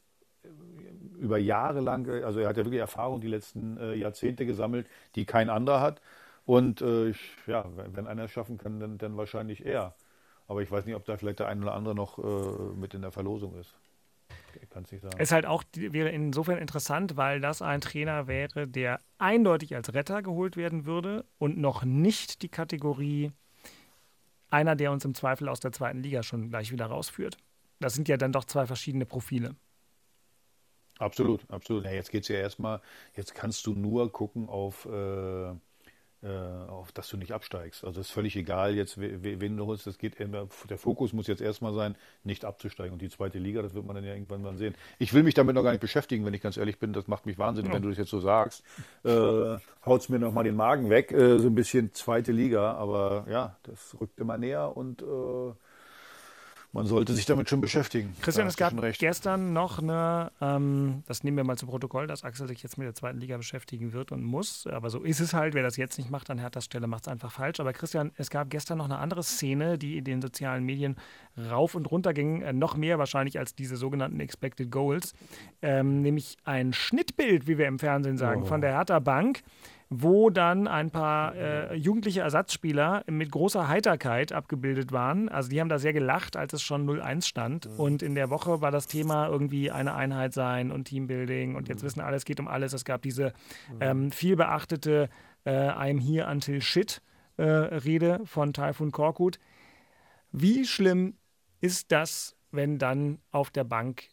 über Jahre lang, äh, also er hat ja wirklich Erfahrung die letzten äh, Jahrzehnte gesammelt, die kein anderer hat. Und äh, ich, ja, wenn, wenn einer es schaffen kann, dann, dann wahrscheinlich er. Aber ich weiß nicht, ob da vielleicht der ein oder andere noch äh, mit in der Verlosung ist. Kann es nicht sagen. Es halt auch wäre insofern interessant, weil das ein Trainer wäre, der eindeutig als Retter geholt werden würde und noch nicht die Kategorie einer, der uns im Zweifel aus der zweiten Liga schon gleich wieder rausführt. Das sind ja dann doch zwei verschiedene Profile. Absolut, absolut. Ja, jetzt geht es ja erstmal, jetzt kannst du nur gucken auf, äh, auf, dass du nicht absteigst. Also es ist völlig egal jetzt, we- we- wen du holst. Das geht immer, der Fokus muss jetzt erstmal sein, nicht abzusteigen. Und die zweite Liga, das wird man dann ja irgendwann mal sehen. Ich will mich damit noch gar nicht beschäftigen, wenn ich ganz ehrlich bin. Das macht mich wahnsinnig, wenn du das jetzt so sagst. Äh, haut's mir noch mal den Magen weg, äh, so ein bisschen zweite Liga. Aber ja, das rückt immer näher und äh, man sollte sich damit schon beschäftigen. Christian, es gab gestern noch eine, ähm, das nehmen wir mal zu Protokoll, dass Axel sich jetzt mit der zweiten Liga beschäftigen wird und muss. Aber so ist es halt. Wer das jetzt nicht macht an Herthas Stelle, macht es einfach falsch. Aber Christian, es gab gestern noch eine andere Szene, die in den sozialen Medien rauf und runter ging. Äh, noch mehr wahrscheinlich als diese sogenannten Expected Goals. Ähm, nämlich ein Schnittbild, wie wir im Fernsehen sagen, von der Hertha Bank wo dann ein paar äh, jugendliche Ersatzspieler mit großer Heiterkeit abgebildet waren. Also die haben da sehr gelacht, als es schon 0-1 stand. Und in der Woche war das Thema irgendwie eine Einheit sein und Teambuilding. Und jetzt wissen alle, es geht um alles. Es gab diese ähm, viel beachtete äh, I'm here until shit äh, Rede von Taifun Korkut. Wie schlimm ist das, wenn dann auf der Bank,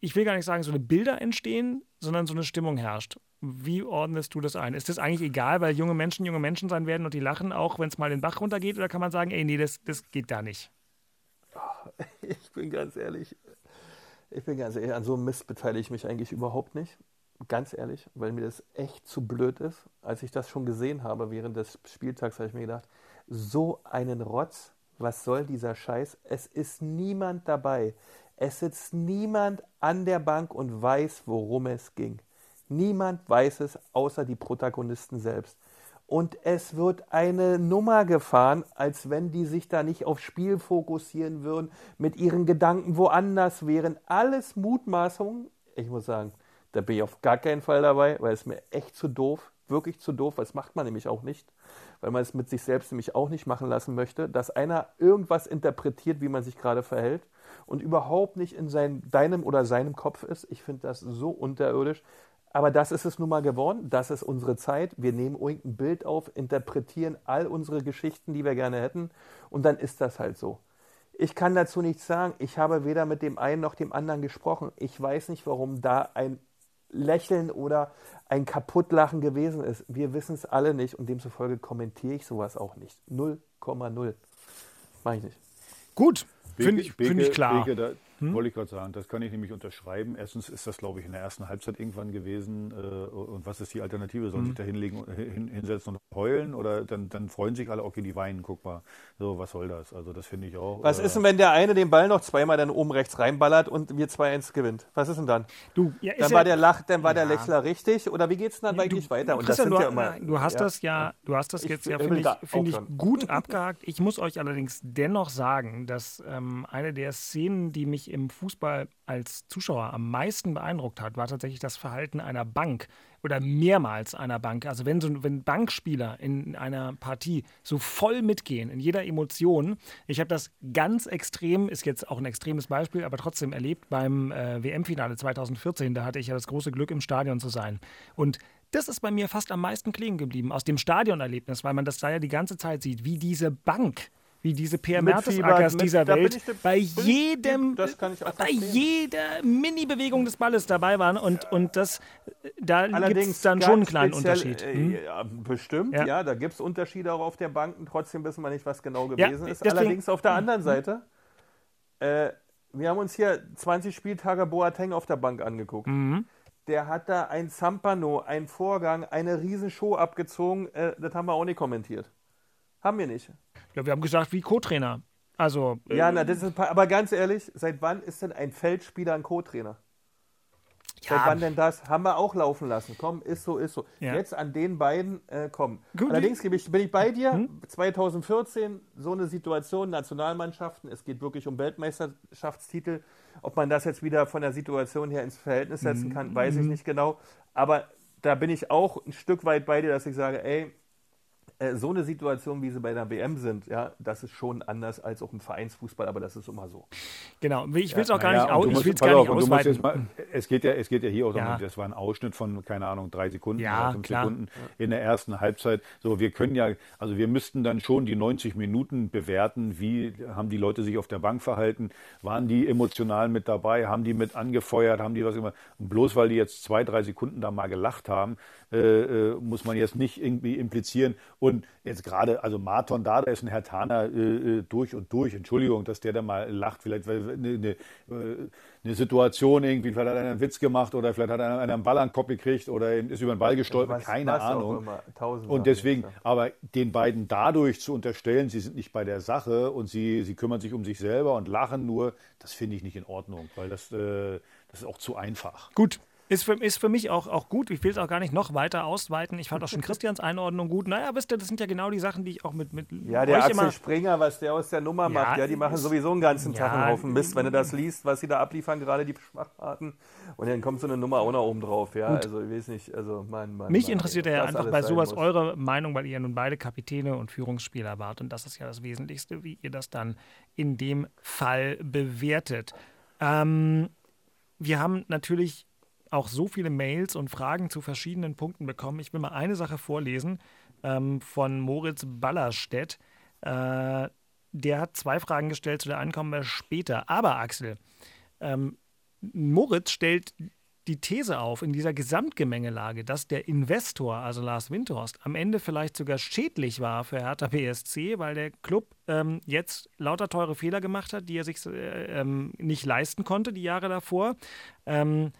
ich will gar nicht sagen, so eine Bilder entstehen, sondern so eine Stimmung herrscht? Wie ordnest du das ein? Ist das eigentlich egal, weil junge Menschen junge Menschen sein werden und die lachen auch, wenn es mal den Bach runtergeht? Oder kann man sagen, ey, nee, das, das geht da nicht? Ich bin ganz ehrlich, ich bin ganz ehrlich, an so einem Mist beteilige ich mich eigentlich überhaupt nicht. Ganz ehrlich, weil mir das echt zu blöd ist. Als ich das schon gesehen habe während des Spieltags, habe ich mir gedacht, so einen Rotz, was soll dieser Scheiß? Es ist niemand dabei. Es sitzt niemand an der Bank und weiß, worum es ging. Niemand weiß es, außer die Protagonisten selbst. Und es wird eine Nummer gefahren, als wenn die sich da nicht aufs Spiel fokussieren würden, mit ihren Gedanken woanders wären. Alles Mutmaßungen. Ich muss sagen, da bin ich auf gar keinen Fall dabei, weil es mir echt zu doof, wirklich zu doof, weil das macht man nämlich auch nicht, weil man es mit sich selbst nämlich auch nicht machen lassen möchte, dass einer irgendwas interpretiert, wie man sich gerade verhält und überhaupt nicht in sein, deinem oder seinem Kopf ist. Ich finde das so unterirdisch. Aber das ist es nun mal geworden. Das ist unsere Zeit. Wir nehmen irgendein Bild auf, interpretieren all unsere Geschichten, die wir gerne hätten. Und dann ist das halt so. Ich kann dazu nichts sagen. Ich habe weder mit dem einen noch dem anderen gesprochen. Ich weiß nicht, warum da ein Lächeln oder ein Kaputtlachen gewesen ist. Wir wissen es alle nicht und demzufolge kommentiere ich sowas auch nicht. 0,0. Mach ich nicht. Gut, finde ich, find ich klar. Beke, da wollte ich gerade sagen, das kann ich nämlich unterschreiben. Erstens ist das, glaube ich, in der ersten Halbzeit irgendwann gewesen. Äh, und was ist die Alternative? Sollen sich da hinlegen, hin, hinsetzen und heulen? Oder dann, dann freuen sich alle, okay, die weinen, guck mal. So, was soll das? Also, das finde ich auch. Was äh, ist denn, wenn der eine den Ball noch zweimal dann oben rechts reinballert und wir 2-1 gewinnt? Was ist denn dann? Du, ja, ist Dann ja- war der Lach, dann war der Ja. Lächler richtig oder wie geht's denn dann eigentlich weiter? Und das sind du, ja immer, du hast ja. das ja, du hast das Ich jetzt ja, will finde ich, find ich gut abgehakt. Ich muss euch allerdings dennoch sagen, dass ähm, eine der Szenen, die mich im Fußball als Zuschauer am meisten beeindruckt hat, war tatsächlich das Verhalten einer Bank oder mehrmals einer Bank. Also wenn so wenn Bankspieler in einer Partie so voll mitgehen in jeder Emotion. Ich habe das ganz extrem, ist jetzt auch ein extremes Beispiel, aber trotzdem erlebt beim äh, WM-Finale 2014. Da hatte ich ja das große Glück, im Stadion zu sein. Und das ist bei mir fast am meisten klingen geblieben aus dem Stadionerlebnis, weil man das da ja die ganze Zeit sieht, wie diese Bank, wie diese Mitfiebert, Mertesackers dieser Welt ich- bei jedem, bei jeder Mini-Bewegung des Balles dabei waren und, und das, da gibt es dann schon einen kleinen speziell, Unterschied. äh, Hm? Ja, bestimmt, Ja. ja, da gibt es Unterschiede auch auf der Bank. Trotzdem wissen wir nicht, was genau Ja, gewesen ist. deswegen- Allerdings auf der anderen Seite, äh, wir haben uns hier 20 Spieltage Boateng auf der Bank angeguckt. Mhm. der hat da ein Zampano, einen Vorgang, eine Riesenshow abgezogen. Äh, das haben wir auch nicht kommentiert. Haben wir nicht. Ja, wir haben gesagt, wie Co-Trainer. Also. Ja, äh, na, das ist, aber ganz ehrlich, seit wann ist denn ein Feldspieler ein Co-Trainer? Seit wann denn das? Haben wir auch laufen lassen. Komm, ist so, ist so. Ja. Jetzt an den beiden, äh, komm. Gut, Allerdings ich, bin ich bei dir. 2014, so eine Situation, Nationalmannschaften, es geht wirklich um Weltmeisterschaftstitel. Ob man das jetzt wieder von der Situation her ins Verhältnis setzen kann, weiß ich nicht genau. Aber da bin ich auch ein Stück weit bei dir, dass ich sage, ey, äh, so eine Situation, wie sie bei der WM sind, ja, das ist schon anders als auch im Vereinsfußball, aber das ist immer so. Genau, ich will es auch gar Ja, nicht, du ich will's gar nicht auf, ausweiten. mal, es, geht ja, es geht ja hier auch Ja. darum, das war ein Ausschnitt von, keine Ahnung, drei Sekunden Ja, oder fünf klar. Sekunden in der ersten Halbzeit. So, wir können ja, also wir müssten dann schon die 90 Minuten bewerten. Wie haben die Leute sich auf der Bank verhalten? Waren die emotional mit dabei? Haben die mit angefeuert? Haben die was immer? Und bloß weil die jetzt zwei, drei Sekunden da mal gelacht haben, äh, äh, muss man jetzt nicht irgendwie implizieren. Und jetzt gerade, also Marton da, der ist ein Herr Taner äh, äh, durch und durch. Entschuldigung, dass der da mal lacht. Vielleicht weil eine, eine, äh, eine Situation irgendwie, vielleicht hat einer einen Witz gemacht oder vielleicht hat einer, einen Ball an den Kopf gekriegt oder ist über den Ball gestolpert. Was- Keine was Ahnung. Und deswegen, gibt's aber den beiden dadurch zu unterstellen, sie sind nicht bei der Sache und sie, sie kümmern sich um sich selber und lachen nur, das finde ich nicht in Ordnung, weil das, äh, das ist auch zu einfach. Gut. Ist für, ist für mich auch, auch gut. Ich will es auch gar nicht noch weiter ausweiten. Ich fand auch schon Christians Einordnung gut. Naja, wisst ihr, das sind ja genau die Sachen, die ich auch mit, mit Ja, der Axel immer. Springer, was der aus der Nummer macht, ja, die machen sowieso einen ganzen Tag Ja, einen Haufen Mist, wenn du das liest, was sie da abliefern, gerade die Schwachparten. Und dann kommt so eine Nummer auch noch oben drauf, ja. Also ich weiß nicht, also mein, mein Mich Mann, interessiert ja einfach bei sowas muss. eure Meinung, weil ihr ja nun beide Kapitäne und Führungsspieler wart. Und das ist ja das Wesentlichste, wie ihr das dann in dem Fall bewertet. Ähm, wir haben natürlich auch so viele Mails und Fragen zu verschiedenen Punkten bekommen. Ich will mal eine Sache vorlesen ähm, von Moritz Ballerstedt. Äh, der hat zwei Fragen gestellt, zu der einen später. Aber Axel, ähm, Moritz stellt die These auf in dieser Gesamtgemengelage, dass der Investor, also Lars Windhorst, am Ende vielleicht sogar schädlich war für Hertha BSC, weil der Club ähm, jetzt lauter teure Fehler gemacht hat, die er sich äh, ähm, nicht leisten konnte die Jahre davor. Ähm,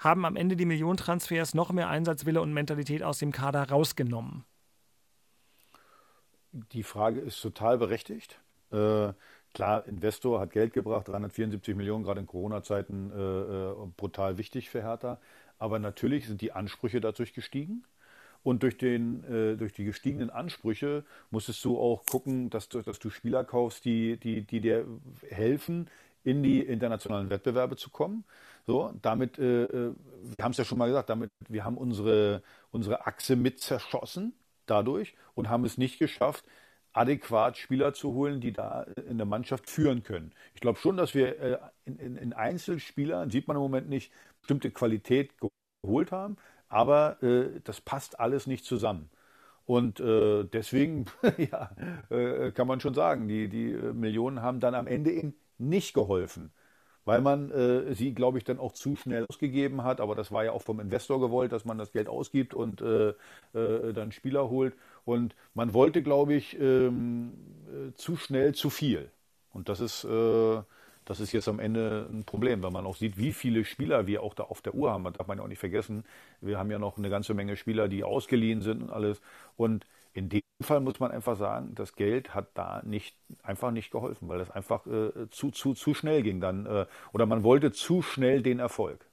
haben am Ende die Millionentransfers noch mehr Einsatzwille und Mentalität aus dem Kader rausgenommen. Die Frage ist total berechtigt. Äh, klar, Investor hat Geld gebracht, 374 Millionen, gerade in Corona-Zeiten äh, äh, brutal wichtig für Hertha. Aber natürlich sind die Ansprüche dadurch gestiegen. Und durch, den, äh, durch die gestiegenen Ansprüche musstest du auch gucken, dass du, dass du Spieler kaufst, die, die, die dir helfen, in die internationalen Wettbewerbe zu kommen. So, damit, äh, äh, wir haben es ja schon mal gesagt, damit, wir haben unsere, unsere Achse mit zerschossen dadurch und haben es nicht geschafft, adäquat Spieler zu holen, die da in der Mannschaft führen können. Ich glaube schon, dass wir äh, in, in, in Einzelspielern, sieht man im Moment nicht, bestimmte Qualität geholt haben, aber äh, das passt alles nicht zusammen. Und äh, deswegen ja, äh, kann man schon sagen, die, die äh, Millionen haben dann am Ende eben nicht geholfen, weil man äh, sie, glaube ich, dann auch zu schnell ausgegeben hat. Aber das war ja auch vom Investor gewollt, dass man das Geld ausgibt und äh, äh, dann Spieler holt. Und man wollte, glaube ich, ähm, äh, zu schnell zu viel. Und das ist, äh, das ist jetzt am Ende ein Problem, wenn man auch sieht, wie viele Spieler wir auch da auf der Uhr haben. Das darf man ja auch nicht vergessen. Wir haben ja noch eine ganze Menge Spieler, die ausgeliehen sind und alles. Und in dem Fall muss man einfach sagen, das Geld hat da nicht einfach nicht geholfen, weil das einfach äh, zu, zu, zu schnell ging dann. Äh, oder man wollte zu schnell den Erfolg.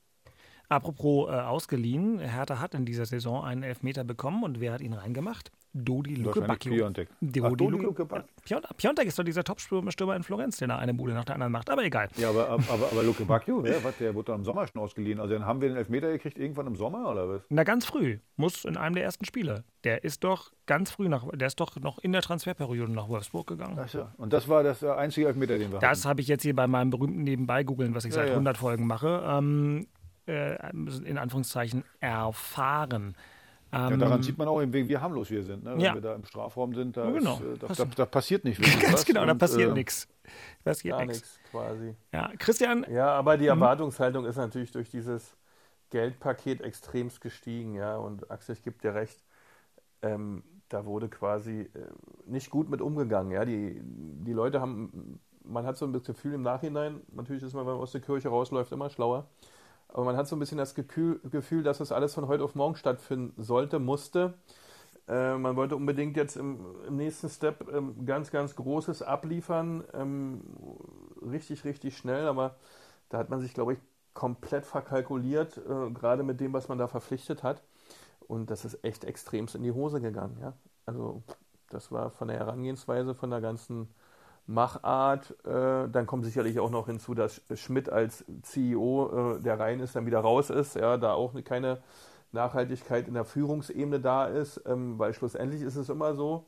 Apropos äh, ausgeliehen, Hertha hat in dieser Saison einen Elfmeter bekommen und wer hat ihn reingemacht? Dodi Luke Bacchio. Piontek. Dodi, Luke, Luke Bac- ja, Pion- Piontek ist doch dieser Top-Stürmer in Florenz, der da eine Bude nach der anderen macht. Aber egal. Ja, aber, aber, aber Luke Bacchio, wer, was, der wurde doch im Sommer schon ausgeliehen. Also dann haben wir den Elfmeter gekriegt irgendwann im Sommer oder was? Na, ganz früh. Muss in einem der ersten Spiele. Der ist doch ganz früh nach, der ist doch noch in der Transferperiode nach Wolfsburg gegangen. Ach so. Und das war das der einzige Elfmeter, den wir Das hatten. habe ich jetzt hier bei meinem berühmten Nebenbei-Googeln, was ich Ja, seit ja. 100 Folgen mache, ähm, äh, in Anführungszeichen erfahren. Ja, Ähm, daran sieht man auch, wie, wie harmlos wir sind. Ne? Wenn Ja. wir da im Strafraum sind, da, genau. ist, äh, da, da, da passiert nicht wirklich Ganz was. genau, da passiert äh, nichts. Passiert Gar nichts. quasi. Ja, Christian, Ja, aber Mhm. die Erwartungshaltung ist natürlich durch dieses Geldpaket extremst gestiegen, ja. Und Axel, ich gebe dir recht, ähm, da wurde quasi äh, nicht gut mit umgegangen, ja. Die, die Leute haben, man hat so ein bisschen Gefühl im Nachhinein, natürlich ist man, wenn man aus der Kirche rausläuft, immer schlauer. Aber man hat so ein bisschen das Gefühl, dass das alles von heute auf morgen stattfinden sollte, musste. Äh, man wollte unbedingt jetzt im, im nächsten Step ähm, ganz, ganz Großes abliefern. Ähm, richtig, richtig schnell, aber da hat man sich, glaube ich, komplett verkalkuliert, äh, gerade mit dem, was man da verpflichtet hat. Und das ist echt extremst in die Hose gegangen. Ja? Also das war von der Herangehensweise, von der ganzen Machart. Äh, dann kommt sicherlich auch noch hinzu, dass Schmidt als CEO, äh, der rein ist, dann wieder raus ist. Ja, da auch keine Nachhaltigkeit in der Führungsebene da ist, ähm, weil schlussendlich ist es immer so,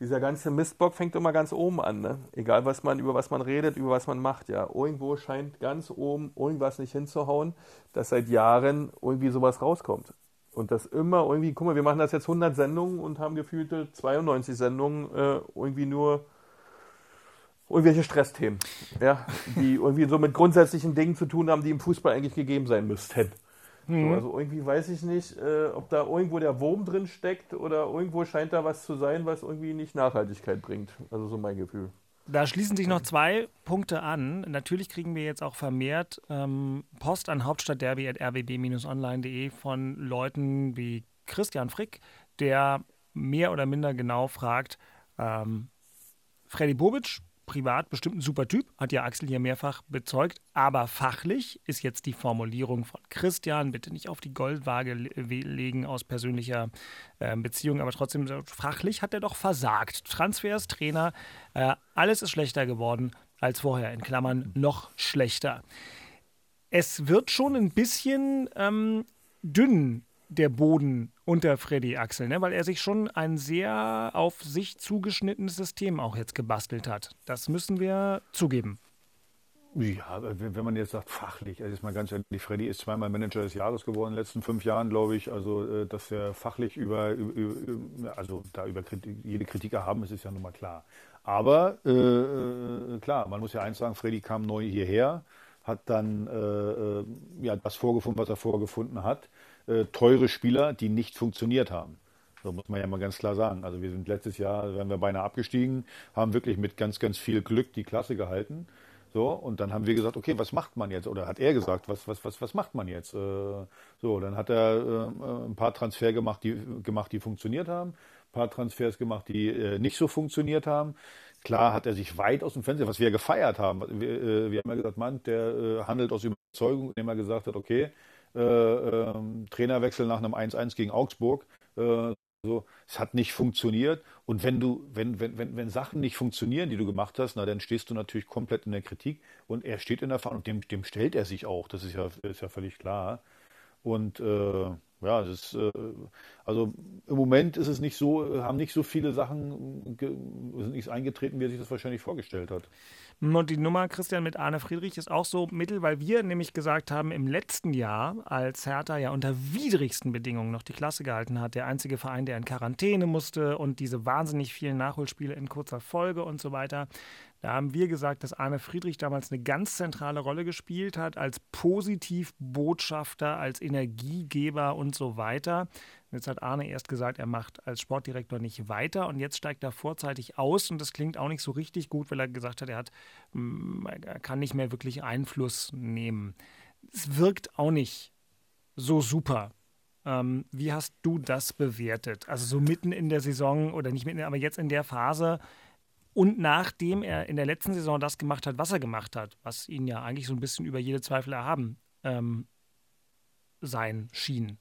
dieser ganze Mistbock fängt immer ganz oben an, ne? Egal was man, über was man redet, über was man macht, ja. Irgendwo scheint ganz oben irgendwas nicht hinzuhauen, dass seit Jahren irgendwie sowas rauskommt. Und das immer irgendwie, guck mal, wir machen das jetzt 100 Sendungen und haben gefühlte 92 Sendungen äh, irgendwie nur irgendwelche Stressthemen, ja, die irgendwie so mit grundsätzlichen Dingen zu tun haben, die im Fußball eigentlich gegeben sein müssten. Mhm. So, also irgendwie weiß ich nicht, äh, ob da irgendwo der Wurm drin steckt oder irgendwo scheint da was zu sein, was irgendwie nicht Nachhaltigkeit bringt. Also so mein Gefühl. Da schließen sich noch zwei Punkte an. Natürlich kriegen wir jetzt auch vermehrt ähm, Post an hauptstadtderby.rwb-online.de von Leuten wie Christian Frick, der mehr oder minder genau fragt, ähm, Freddy Bobic privat bestimmt ein super Typ, hat ja Axel hier mehrfach bezeugt, aber fachlich ist jetzt die Formulierung von Christian, bitte nicht auf die Goldwaage legen aus persönlicher äh, Beziehung, aber trotzdem fachlich hat er doch versagt. Transfers, Trainer, äh, alles ist schlechter geworden als vorher, in Klammern noch schlechter. Es wird schon ein bisschen ähm, dünn der Boden unter Freddy Axel, ne? weil er sich schon ein sehr auf sich zugeschnittenes System auch jetzt gebastelt hat. Das müssen wir zugeben. Ja, wenn man jetzt sagt, fachlich, also ist mal ganz ehrlich, Freddy ist zweimal Manager des Jahres geworden in den letzten fünf Jahren, glaube ich. Also, äh, dass er fachlich über, über also da über Kritik, jede Kritik erhaben ist, ist ja nun mal klar. Aber äh, äh, klar, man muss ja eins sagen, Freddy kam neu hierher, hat dann äh, äh ja, das vorgefunden, was er vorgefunden hat äh, teure Spieler, die nicht funktioniert haben. So muss man ja mal ganz klar sagen. Also wir sind letztes Jahr, werden wir beinahe abgestiegen, haben wirklich mit ganz, ganz viel Glück die Klasse gehalten. So, und dann haben wir gesagt, okay, was macht man jetzt? Oder hat er gesagt, was, was, was, was macht man jetzt? Äh, so, dann hat er äh, ein paar Transfer gemacht, die, gemacht, die funktioniert haben, ein paar Transfers gemacht, die nicht so funktioniert haben. Klar hat er sich weit aus dem Fenster, was wir gefeiert haben. Wir, wir haben ja gesagt, Mann, der handelt aus Überzeugung, indem er gesagt hat, okay, ähm, Trainerwechsel nach einem 1-1 gegen Augsburg. Äh, so, es hat nicht funktioniert. Und wenn du, wenn, wenn, wenn, wenn Sachen nicht funktionieren, die du gemacht hast, na, dann stehst du natürlich komplett in der Kritik. Und er steht in der Verantwortung, dem, dem stellt er sich auch. Das ist ja, ist ja völlig klar. Und äh, ja, ist, äh, also im Moment ist es nicht so, haben nicht so viele Sachen sind nichts eingetreten, wie er sich das wahrscheinlich vorgestellt hat. Und die Nummer, Christian, mit Arne Friedrich ist auch so mittel, weil wir nämlich gesagt haben, im letzten Jahr, als Hertha ja unter widrigsten Bedingungen noch die Klasse gehalten hat, der einzige Verein, der in Quarantäne musste und diese wahnsinnig vielen Nachholspiele in kurzer Folge und so weiter, da haben wir gesagt, dass Arne Friedrich damals eine ganz zentrale Rolle gespielt hat, als Positivbotschafter, als Energiegeber und so weiter. Jetzt hat Arne erst gesagt, er macht als Sportdirektor nicht weiter und jetzt steigt er vorzeitig aus und das klingt auch nicht so richtig gut, weil er gesagt hat, er, hat, mm, er kann nicht mehr wirklich Einfluss nehmen. Es wirkt auch nicht so super. Ähm, wie hast du das bewertet? Also so mitten in der Saison oder nicht mitten, aber jetzt in der Phase und nachdem er in der letzten Saison das gemacht hat, was er gemacht hat, was ihn ja eigentlich so ein bisschen über jede Zweifel erhaben ähm, sein schien.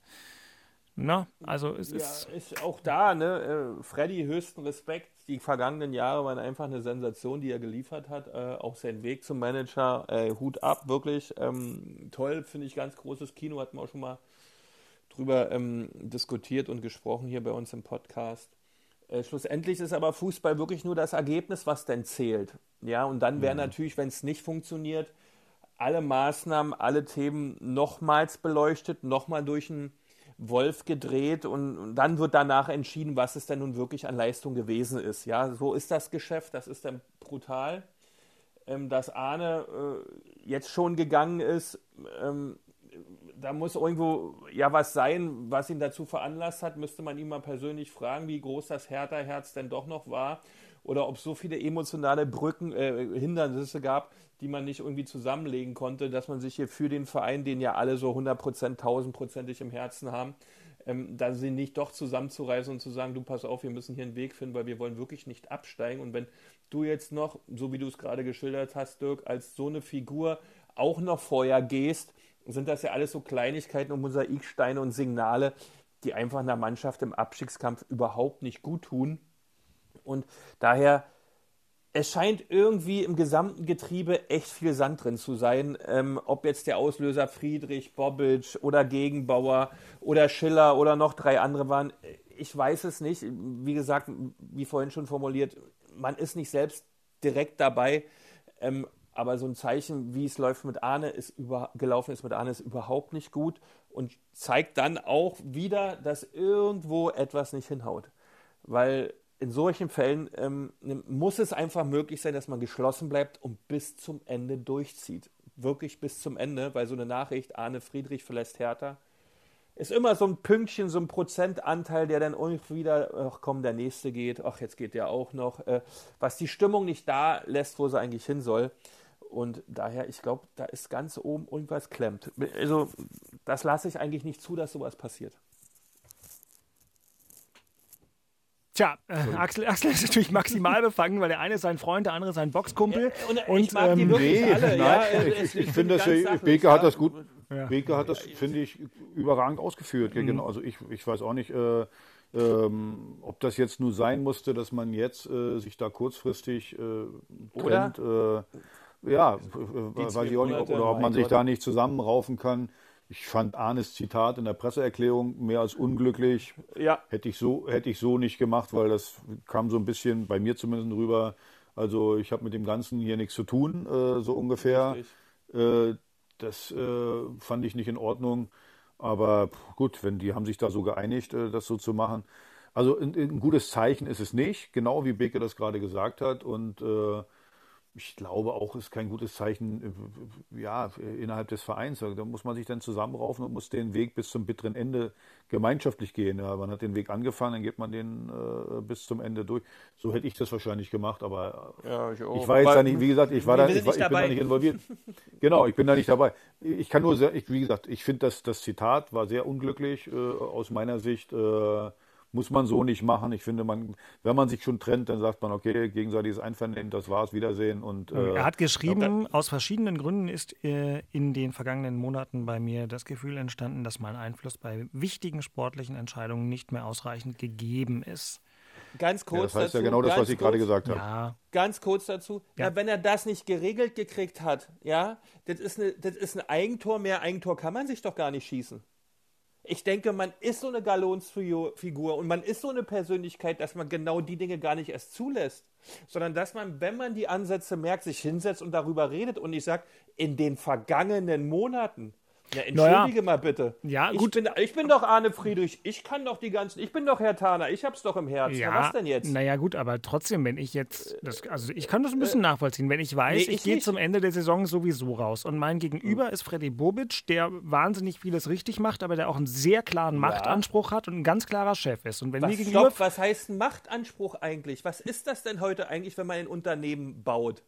Na, also es ja, ist, ist auch da, ne? Äh, Freddy, höchsten Respekt. Die vergangenen Jahre waren einfach eine Sensation, die er geliefert hat. Äh, auch sein Weg zum Manager, äh, Hut ab, wirklich ähm, toll, finde ich, ganz großes Kino, hatten wir auch schon mal drüber ähm, diskutiert und gesprochen hier bei uns im Podcast. Äh, schlussendlich ist aber Fußball wirklich nur das Ergebnis, was denn zählt. Ja, und dann wäre mhm. natürlich, wenn es nicht funktioniert, alle Maßnahmen, alle Themen nochmals beleuchtet, nochmal durch ein Wolf gedreht und, und, dann wird danach entschieden, was es denn nun wirklich an Leistung gewesen ist. Ja, so ist das Geschäft, das ist dann brutal. Ähm, dass Arne äh, jetzt schon gegangen ist, ähm, da muss irgendwo ja was sein, was ihn dazu veranlasst hat, müsste man ihn mal persönlich fragen, wie groß das Hertha-Herz denn doch noch war oder ob es so viele emotionale Brücken, äh, Hindernisse gab, die man nicht irgendwie zusammenlegen konnte, dass man sich hier für den Verein, den ja alle so 100 Prozent, 1000 Prozentig im Herzen haben, ähm, da sie nicht doch zusammenzureißen und zu sagen, du pass auf, wir müssen hier einen Weg finden, weil wir wollen wirklich nicht absteigen. Und wenn du jetzt noch, so wie du es gerade geschildert hast, Dirk, als so eine Figur auch noch vorher gehst, sind das ja alles so Kleinigkeiten und Mosaiksteine und Signale, die einfach einer Mannschaft im Abstiegskampf überhaupt nicht gut tun. Und daher, es scheint irgendwie im gesamten Getriebe echt viel Sand drin zu sein. Ähm, ob jetzt der Auslöser Friedrich, Bobic oder Gegenbauer oder Schiller oder noch drei andere waren, ich weiß es nicht. Wie gesagt, wie vorhin schon formuliert, man ist nicht selbst direkt dabei. Ähm, aber so ein Zeichen, wie es läuft mit Arne, ist über, gelaufen ist mit Arne, ist überhaupt nicht gut und zeigt dann auch wieder, dass irgendwo etwas nicht hinhaut. Weil in solchen Fällen ähm, muss es einfach möglich sein, dass man geschlossen bleibt und bis zum Ende durchzieht. Wirklich bis zum Ende, weil so eine Nachricht, Arne Friedrich verlässt Hertha, ist immer so ein Pünktchen, so ein Prozentanteil, der dann irgendwie wieder, ach komm, der nächste geht, ach, jetzt geht der auch noch, äh, was die Stimmung nicht da lässt, wo sie eigentlich hin soll. Und daher, ich glaube, da ist ganz oben irgendwas klemmt. Also, das lasse ich eigentlich nicht zu, dass sowas passiert. Tja, äh, Axel, Axel ist natürlich maximal befangen, weil der eine ist sein Freund, der andere ist sein Boxkumpel. Ja, und, und ich mag ähm, die wirklich nee, alle. Nein, ja, ich, ich finde, dass Beke hat das gut, ja. Beke hat das, finde ich, überragend ausgeführt. Mhm. Genau, also ich, ich weiß auch nicht, äh, ähm, ob das jetzt nur sein musste, dass man jetzt äh, sich da kurzfristig äh, trennt. Oder? Äh, ja, weiß ich auch nicht, ob, oder ob man sich da nicht zusammenraufen kann. Ich fand Arnes Zitat in der Presseerklärung mehr als unglücklich. Ja. Hätte ich so, hätte ich so nicht gemacht, weil das kam so ein bisschen bei mir zumindest rüber. Also ich habe mit dem Ganzen hier nichts zu tun, äh, so ungefähr. Äh, das äh, fand ich nicht in Ordnung. Aber gut, wenn die haben sich da so geeinigt, äh, das so zu machen. Also ein, ein, gutes Zeichen ist es nicht, genau wie Beke das gerade gesagt hat. Und äh, ich glaube auch, ist kein gutes Zeichen äh, ja, innerhalb des Vereins. Da muss man sich dann zusammenraufen und muss den Weg bis zum bitteren Ende gemeinschaftlich gehen. Ja, man hat den Weg angefangen, dann geht man den äh, bis zum Ende durch. So hätte ich das wahrscheinlich gemacht, aber ja, ich, ich, war jetzt da nicht, wie gesagt, ich war da, ich, ich bin da nicht involviert. genau, ich bin da nicht dabei. Ich kann nur, sehr, ich, wie gesagt, ich finde, dass das Zitat war sehr unglücklich äh, aus meiner Sicht. Äh, muss man so nicht machen. Ich finde, man, wenn man sich schon trennt, dann sagt man, okay, gegenseitiges Einvernehmen, das war's, Wiedersehen. Und, äh, er hat geschrieben, ja, aus verschiedenen Gründen ist äh, in den vergangenen Monaten bei mir das Gefühl entstanden, dass mein Einfluss bei wichtigen sportlichen Entscheidungen nicht mehr ausreichend gegeben ist. Ganz kurz ja, das heißt dazu, ja genau das, was ich gerade gesagt habe. Ja. Ganz kurz dazu. Ja. ja. wenn er das nicht geregelt gekriegt hat, ja, das ist, eine, das ist ein Eigentor, mehr Eigentor kann man sich doch gar nicht schießen ich denke, man ist so eine Galonsfigur und man ist so eine Persönlichkeit, dass man genau die Dinge gar nicht erst zulässt, sondern dass man, wenn man die Ansätze merkt, sich hinsetzt und darüber redet und ich sage, in den vergangenen Monaten ja, entschuldige naja. mal bitte. Ja, ich gut. Bin, ich bin doch Arne Friedrich. Ich kann doch die ganzen. Ich bin doch Herr Taner. Ich hab's doch im Herzen. Ja, Na, was denn jetzt? Naja, gut, aber trotzdem, wenn ich jetzt. Das, also, ich kann das ein bisschen äh, nachvollziehen. Wenn ich weiß, nee, ich, ich gehe zum Ende der Saison sowieso raus und mein Gegenüber hm. ist Freddy Bobic, der wahnsinnig vieles richtig macht, aber der auch einen sehr klaren Machtanspruch hat und ein ganz klarer Chef ist. Und wenn was, mir gegenüber. Stopp, was heißt ein Machtanspruch eigentlich? Was ist das denn heute eigentlich, wenn man ein Unternehmen baut?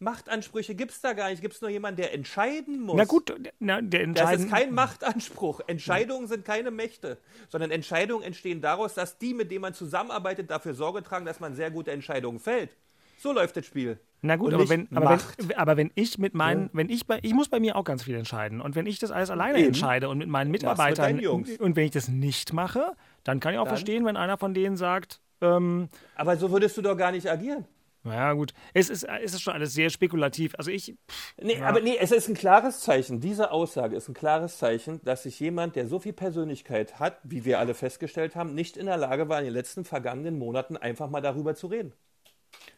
Machtansprüche gibt es da gar nicht. Gibt es nur jemanden, der entscheiden muss. Na gut, na, der entscheiden... Das ist kein Machtanspruch. Entscheidungen sind keine Mächte, sondern Entscheidungen entstehen daraus, dass die, mit denen man zusammenarbeitet, dafür Sorge tragen, dass man sehr gute Entscheidungen fällt. So läuft das Spiel. Na gut, aber wenn, aber wenn, aber, wenn, ich mit meinen, ja. wenn ich bei, ich muss bei mir auch ganz viel entscheiden. Und wenn ich das alles alleine Eben. entscheide und mit meinen Mitarbeitern mit und wenn ich das nicht mache, dann kann ich auch dann. verstehen, wenn einer von denen sagt, ähm, aber so würdest du doch gar nicht agieren. Ja, gut. Es ist, es ist schon alles sehr spekulativ. Also ich. Pff, nee, ja. aber nee, es ist ein klares Zeichen. Diese Aussage ist ein klares Zeichen, dass sich jemand, der so viel Persönlichkeit hat, wie wir alle festgestellt haben, nicht in der Lage war, in den letzten vergangenen Monaten einfach mal darüber zu reden.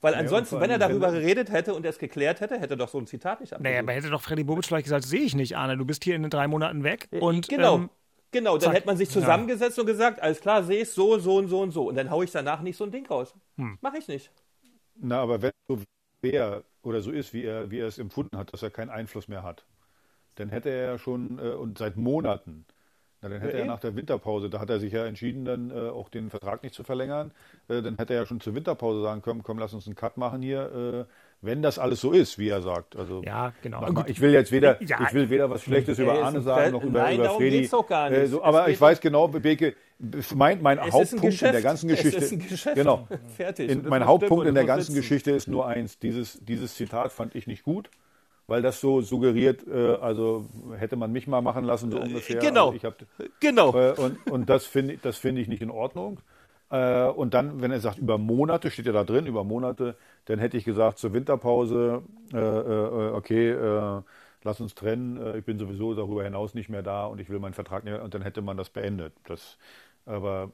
Weil ansonsten, ja, wenn er darüber geredet hätte und es geklärt hätte, hätte er doch so ein Zitat nicht abgegeben. Naja, aber hätte doch Freddy Bobic vielleicht gesagt, sehe ich nicht, Arne, du bist hier in den drei Monaten weg. Und, genau. Ähm, Genau, dann Zack. hätte man sich zusammengesetzt ja. und gesagt, alles klar, sehe ich so, so und so und so. Und dann haue ich danach nicht so ein Ding raus. Hm. Mache ich nicht. Na, aber wenn so wäre oder so ist, wie er, wie er es empfunden hat, dass er keinen Einfluss mehr hat, dann hätte er ja schon äh, und seit Monaten Na, dann hätte er nach der Winterpause, da hat er sich ja entschieden, dann äh, auch den Vertrag nicht zu verlängern. Äh, dann hätte er ja schon zur Winterpause sagen können, komm, lass uns einen Cut machen hier, äh, wenn das alles so ist, wie er sagt. Also Ja, genau. Mal, ich will jetzt weder, Ja. ich will weder was Schlechtes Er über Arne sagen, noch über, Nein, über darum Fredi. geht's doch gar nicht. Äh, so, Es aber ich weiß genau, Beke, mein, mein Es Hauptpunkt in der ganzen Es Geschichte. ist ein Geschäft. Genau. Fertig. In, das mein Hauptpunkt in der ganzen sitzen. Geschichte ist nur eins. Dieses, dieses Zitat fand ich nicht gut, weil das so suggeriert, äh, also hätte man mich mal machen lassen, so ungefähr. genau. Also hab, Genau. äh, und, und das finde das finde ich nicht in Ordnung. Äh, und dann, wenn er sagt, über Monate, steht ja da drin, über Monate, dann hätte ich gesagt, zur Winterpause, äh, äh, okay, äh, lass uns trennen, äh, ich bin sowieso darüber hinaus nicht mehr da und ich will meinen Vertrag nicht, und dann hätte man das beendet. Das, aber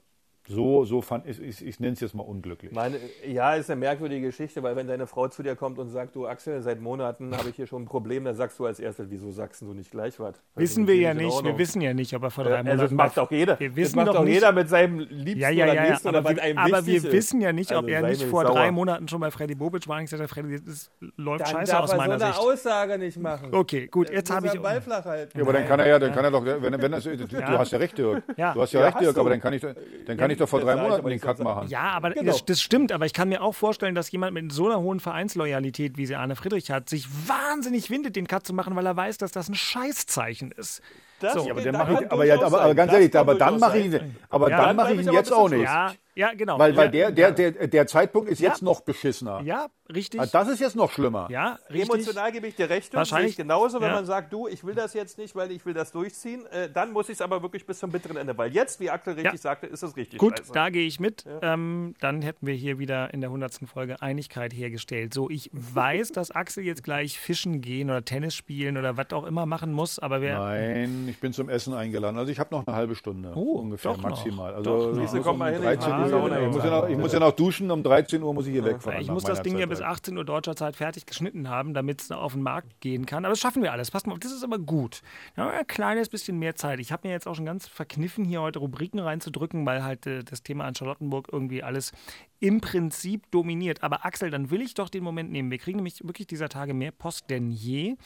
so, so fand ich, ich, ich nenne es jetzt mal unglücklich. Meine, ja, ist eine merkwürdige Geschichte, weil wenn deine Frau zu dir kommt und sagt, du Axel, seit Monaten habe ich hier schon ein Problem, dann sagst du als erstes, wieso sagst du nicht gleich was? Also, Wissen das wir ja nicht. Wir wissen ja nicht, ob er vor drei also das Monaten. macht auch jeder. Wir das wissen macht doch auch nicht- jeder mit seinem Liebsten Ja, ja, oder ja, ja. Nächsten Aber, oder was wir, einem aber wir ist. wissen ja nicht, ob Also er nicht vor sauer. drei Monaten schon bei Freddy Bobic war und gesagt hat, Freddy, das läuft Dann scheiße darf aus er meiner so eine Sicht. Aussage nicht machen. Okay, gut, jetzt habe er ich. den Ball flach halten. Ja, aber dann kann er ja, dann kann er doch, wenn, wenn das, du, du hast ja recht, Dirk. Du hast ja, recht, Dirk, aber dann kann ich, dann kann ich doch vor drei ich, Monaten aber den ich Cut machen. Ja, aber Genau. das, das stimmt. Aber ich kann mir auch vorstellen, dass jemand mit so einer hohen Vereinsloyalität, wie sie Arne Friedrich hat, sich wahnsinnig windet, den Cut zu machen, weil er weiß, dass das ein Scheißzeichen ist. Das So. Ja, aber, dann da mach kann ich, aber, aber, aber ganz Das ehrlich, aber dann mache ich, aber Ja, dann dann mache ich ich ihn aber jetzt auch nicht. Ja, ja, genau. Weil, weil ja, der, der, der, der Zeitpunkt ist Ja. jetzt noch beschissener. ja, richtig. Ah, Das ist jetzt noch schlimmer. ja, richtig. Emotional gebe ich dir recht. und Wahrscheinlich- genauso, wenn ja. man sagt, du, ich will das jetzt nicht, weil ich will das durchziehen, äh, dann muss ich es aber wirklich bis zum bitteren Ende. Weil jetzt, wie Axel richtig Ja. sagte, ist es richtig Gut, scheiße. da gehe ich mit. Ähm, dann hätten wir hier wieder in der 100. Folge Einigkeit hergestellt. So, ich weiß, dass Axel jetzt gleich fischen gehen oder Tennis spielen oder was auch immer machen muss, aber wir. Nein, ich bin zum Essen eingeladen. Also ich habe noch eine halbe Stunde Oh, ungefähr doch noch. maximal. Doch Also um mal hin, ich 13 mach die Uhr, Sauna ich, muss ja noch, ich muss ja noch duschen. Um 13 Uhr muss ich hier wegfahren. Ich muss das Ding ja Zeit bis halt. 18 Uhr deutscher Zeit fertig geschnitten haben, damit es auf den Markt gehen kann. Aber das schaffen wir alles. Passt mal auf, das ist aber gut. Ja, ein kleines bisschen mehr Zeit. Ich habe mir jetzt auch schon ganz verkniffen, hier heute Rubriken reinzudrücken, weil halt äh, das Thema an Charlottenburg irgendwie alles im Prinzip dominiert. Aber Axel, dann will ich doch den Moment nehmen. Wir kriegen nämlich wirklich dieser Tage mehr Post denn je.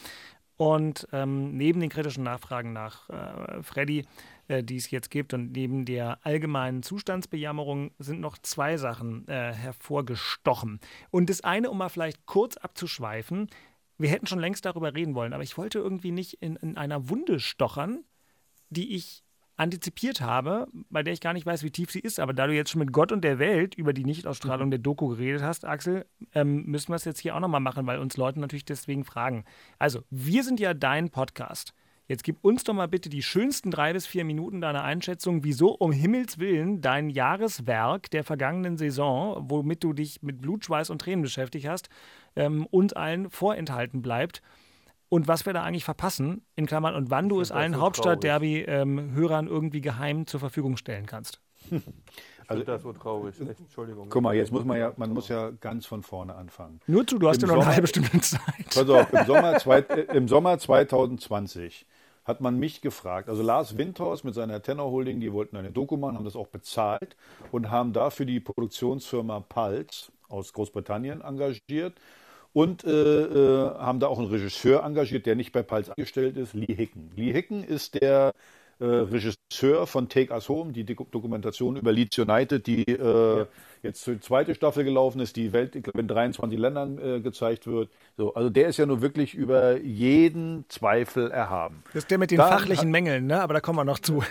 Und ähm, neben den kritischen Nachfragen nach äh, Freddy, äh, die es jetzt gibt, und neben der allgemeinen Zustandsbejammerung sind noch zwei Sachen äh, hervorgestochen. Und das eine, um mal vielleicht kurz abzuschweifen, wir hätten schon längst darüber reden wollen, aber ich wollte irgendwie nicht in, in einer Wunde stochern, die ich antizipiert habe, bei der ich gar nicht weiß, wie tief sie ist. Aber da du jetzt schon mit Gott und der Welt über die Nichtausstrahlung der Doku geredet hast, Axel, ähm, müssen wir es jetzt hier auch nochmal machen, weil uns Leute natürlich deswegen fragen. Also, wir sind ja dein Podcast. Jetzt gib uns doch mal bitte die schönsten drei bis vier Minuten deiner Einschätzung, wieso um Himmels Willen dein Jahreswerk der vergangenen Saison, womit du dich mit Blut, Schweiß und Tränen beschäftigt hast, ähm, uns allen vorenthalten bleibt. Und was wir da eigentlich verpassen, in Klammern, und wann du es allen so Hauptstadt-Derby-Hörern irgendwie geheim zur Verfügung stellen kannst. Also, das so traurig. Echt, Entschuldigung. Guck mal, jetzt muss man ja, man muss ja ganz von vorne anfangen. Nur zu, du hast ja Im noch eine Sommer- halbe Stunde Zeit. Pass auf, im Sommer, zwei, äh, im Sommer 2020 hat man mich gefragt, also Lars Windhaus mit seiner Tenor Holding, die wollten eine Doku machen, haben das auch bezahlt und haben dafür die Produktionsfirma Pulse aus Großbritannien engagiert und äh, äh, haben da auch einen Regisseur engagiert, der nicht bei Pulse angestellt ist, Lee Hicken. Lee Hicken ist der äh, Regisseur von Take Us Home, die Doku- Dokumentation über Leeds United, die äh, jetzt zur zweite Staffel gelaufen ist, die Welt, in 23 Ländern äh, gezeigt wird. So, also der ist ja nur wirklich über jeden Zweifel erhaben. Das ist der mit den Dann fachlichen Mängeln, ne? aber da kommen wir noch zu.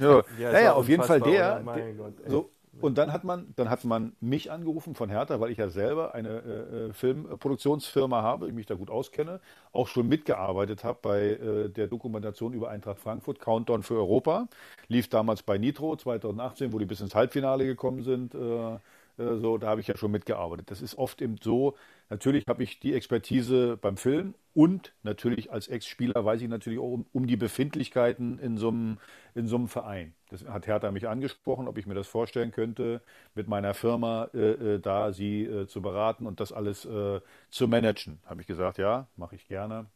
Ja, Ja, naja, ja auf jeden Fall der. oder? Mein der so, und dann hat man, dann hat man mich angerufen von Hertha, weil ich ja selber eine äh, äh, Filmproduktionsfirma habe, ich mich da gut auskenne, auch schon mitgearbeitet habe bei äh, der Dokumentation über Eintracht Frankfurt, Countdown für Europa. Lief damals bei Nitro 2018, wo die bis ins Halbfinale gekommen sind. Äh, äh, so, da habe ich ja schon mitgearbeitet. Das ist oft eben so. Natürlich habe ich die Expertise beim Film und natürlich als Ex-Spieler weiß ich natürlich auch um, um die Befindlichkeiten in so einem in so einem Verein. Das hat Hertha mich angesprochen, ob ich mir das vorstellen könnte, mit meiner Firma äh, äh, da sie äh, zu beraten und das alles äh, zu managen. Habe ich gesagt, ja, mache ich gerne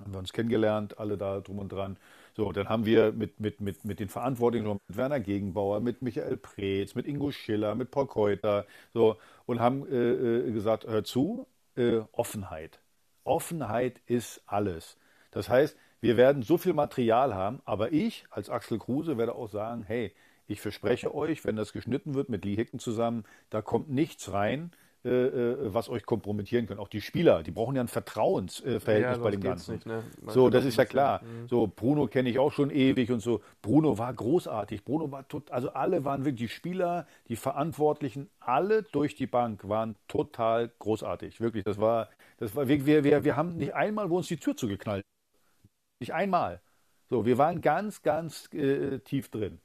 haben wir uns kennengelernt, alle da drum und dran. So, dann haben wir mit, mit, mit, mit den Verantwortlichen, mit Werner Gegenbauer, mit Michael Preetz, mit Ingo Schiller, mit Paul Keuter, so, und haben äh, äh, gesagt, hör zu, äh, Offenheit. Offenheit ist alles. Das heißt, wir werden so viel Material haben, aber ich als Axel Kruse werde auch sagen, hey, ich verspreche euch, wenn das geschnitten wird mit Lee Hicken zusammen, da kommt nichts rein, was euch kompromittieren kann. Auch die Spieler, die brauchen ja ein Vertrauensverhältnis Ja, bei dem Ganzen. nicht, ne? So, das ist ja klar. Mhm. So, Bruno kenne ich auch schon ewig und so. Bruno war großartig. Bruno war tot, also alle waren wirklich die Spieler, die Verantwortlichen, alle durch die Bank waren total großartig. Wirklich, das war, das war, wir, wir, wir, wir haben nicht einmal, wo uns die Tür zugeknallt. Nicht einmal. So, wir waren ganz, ganz äh, tief drin.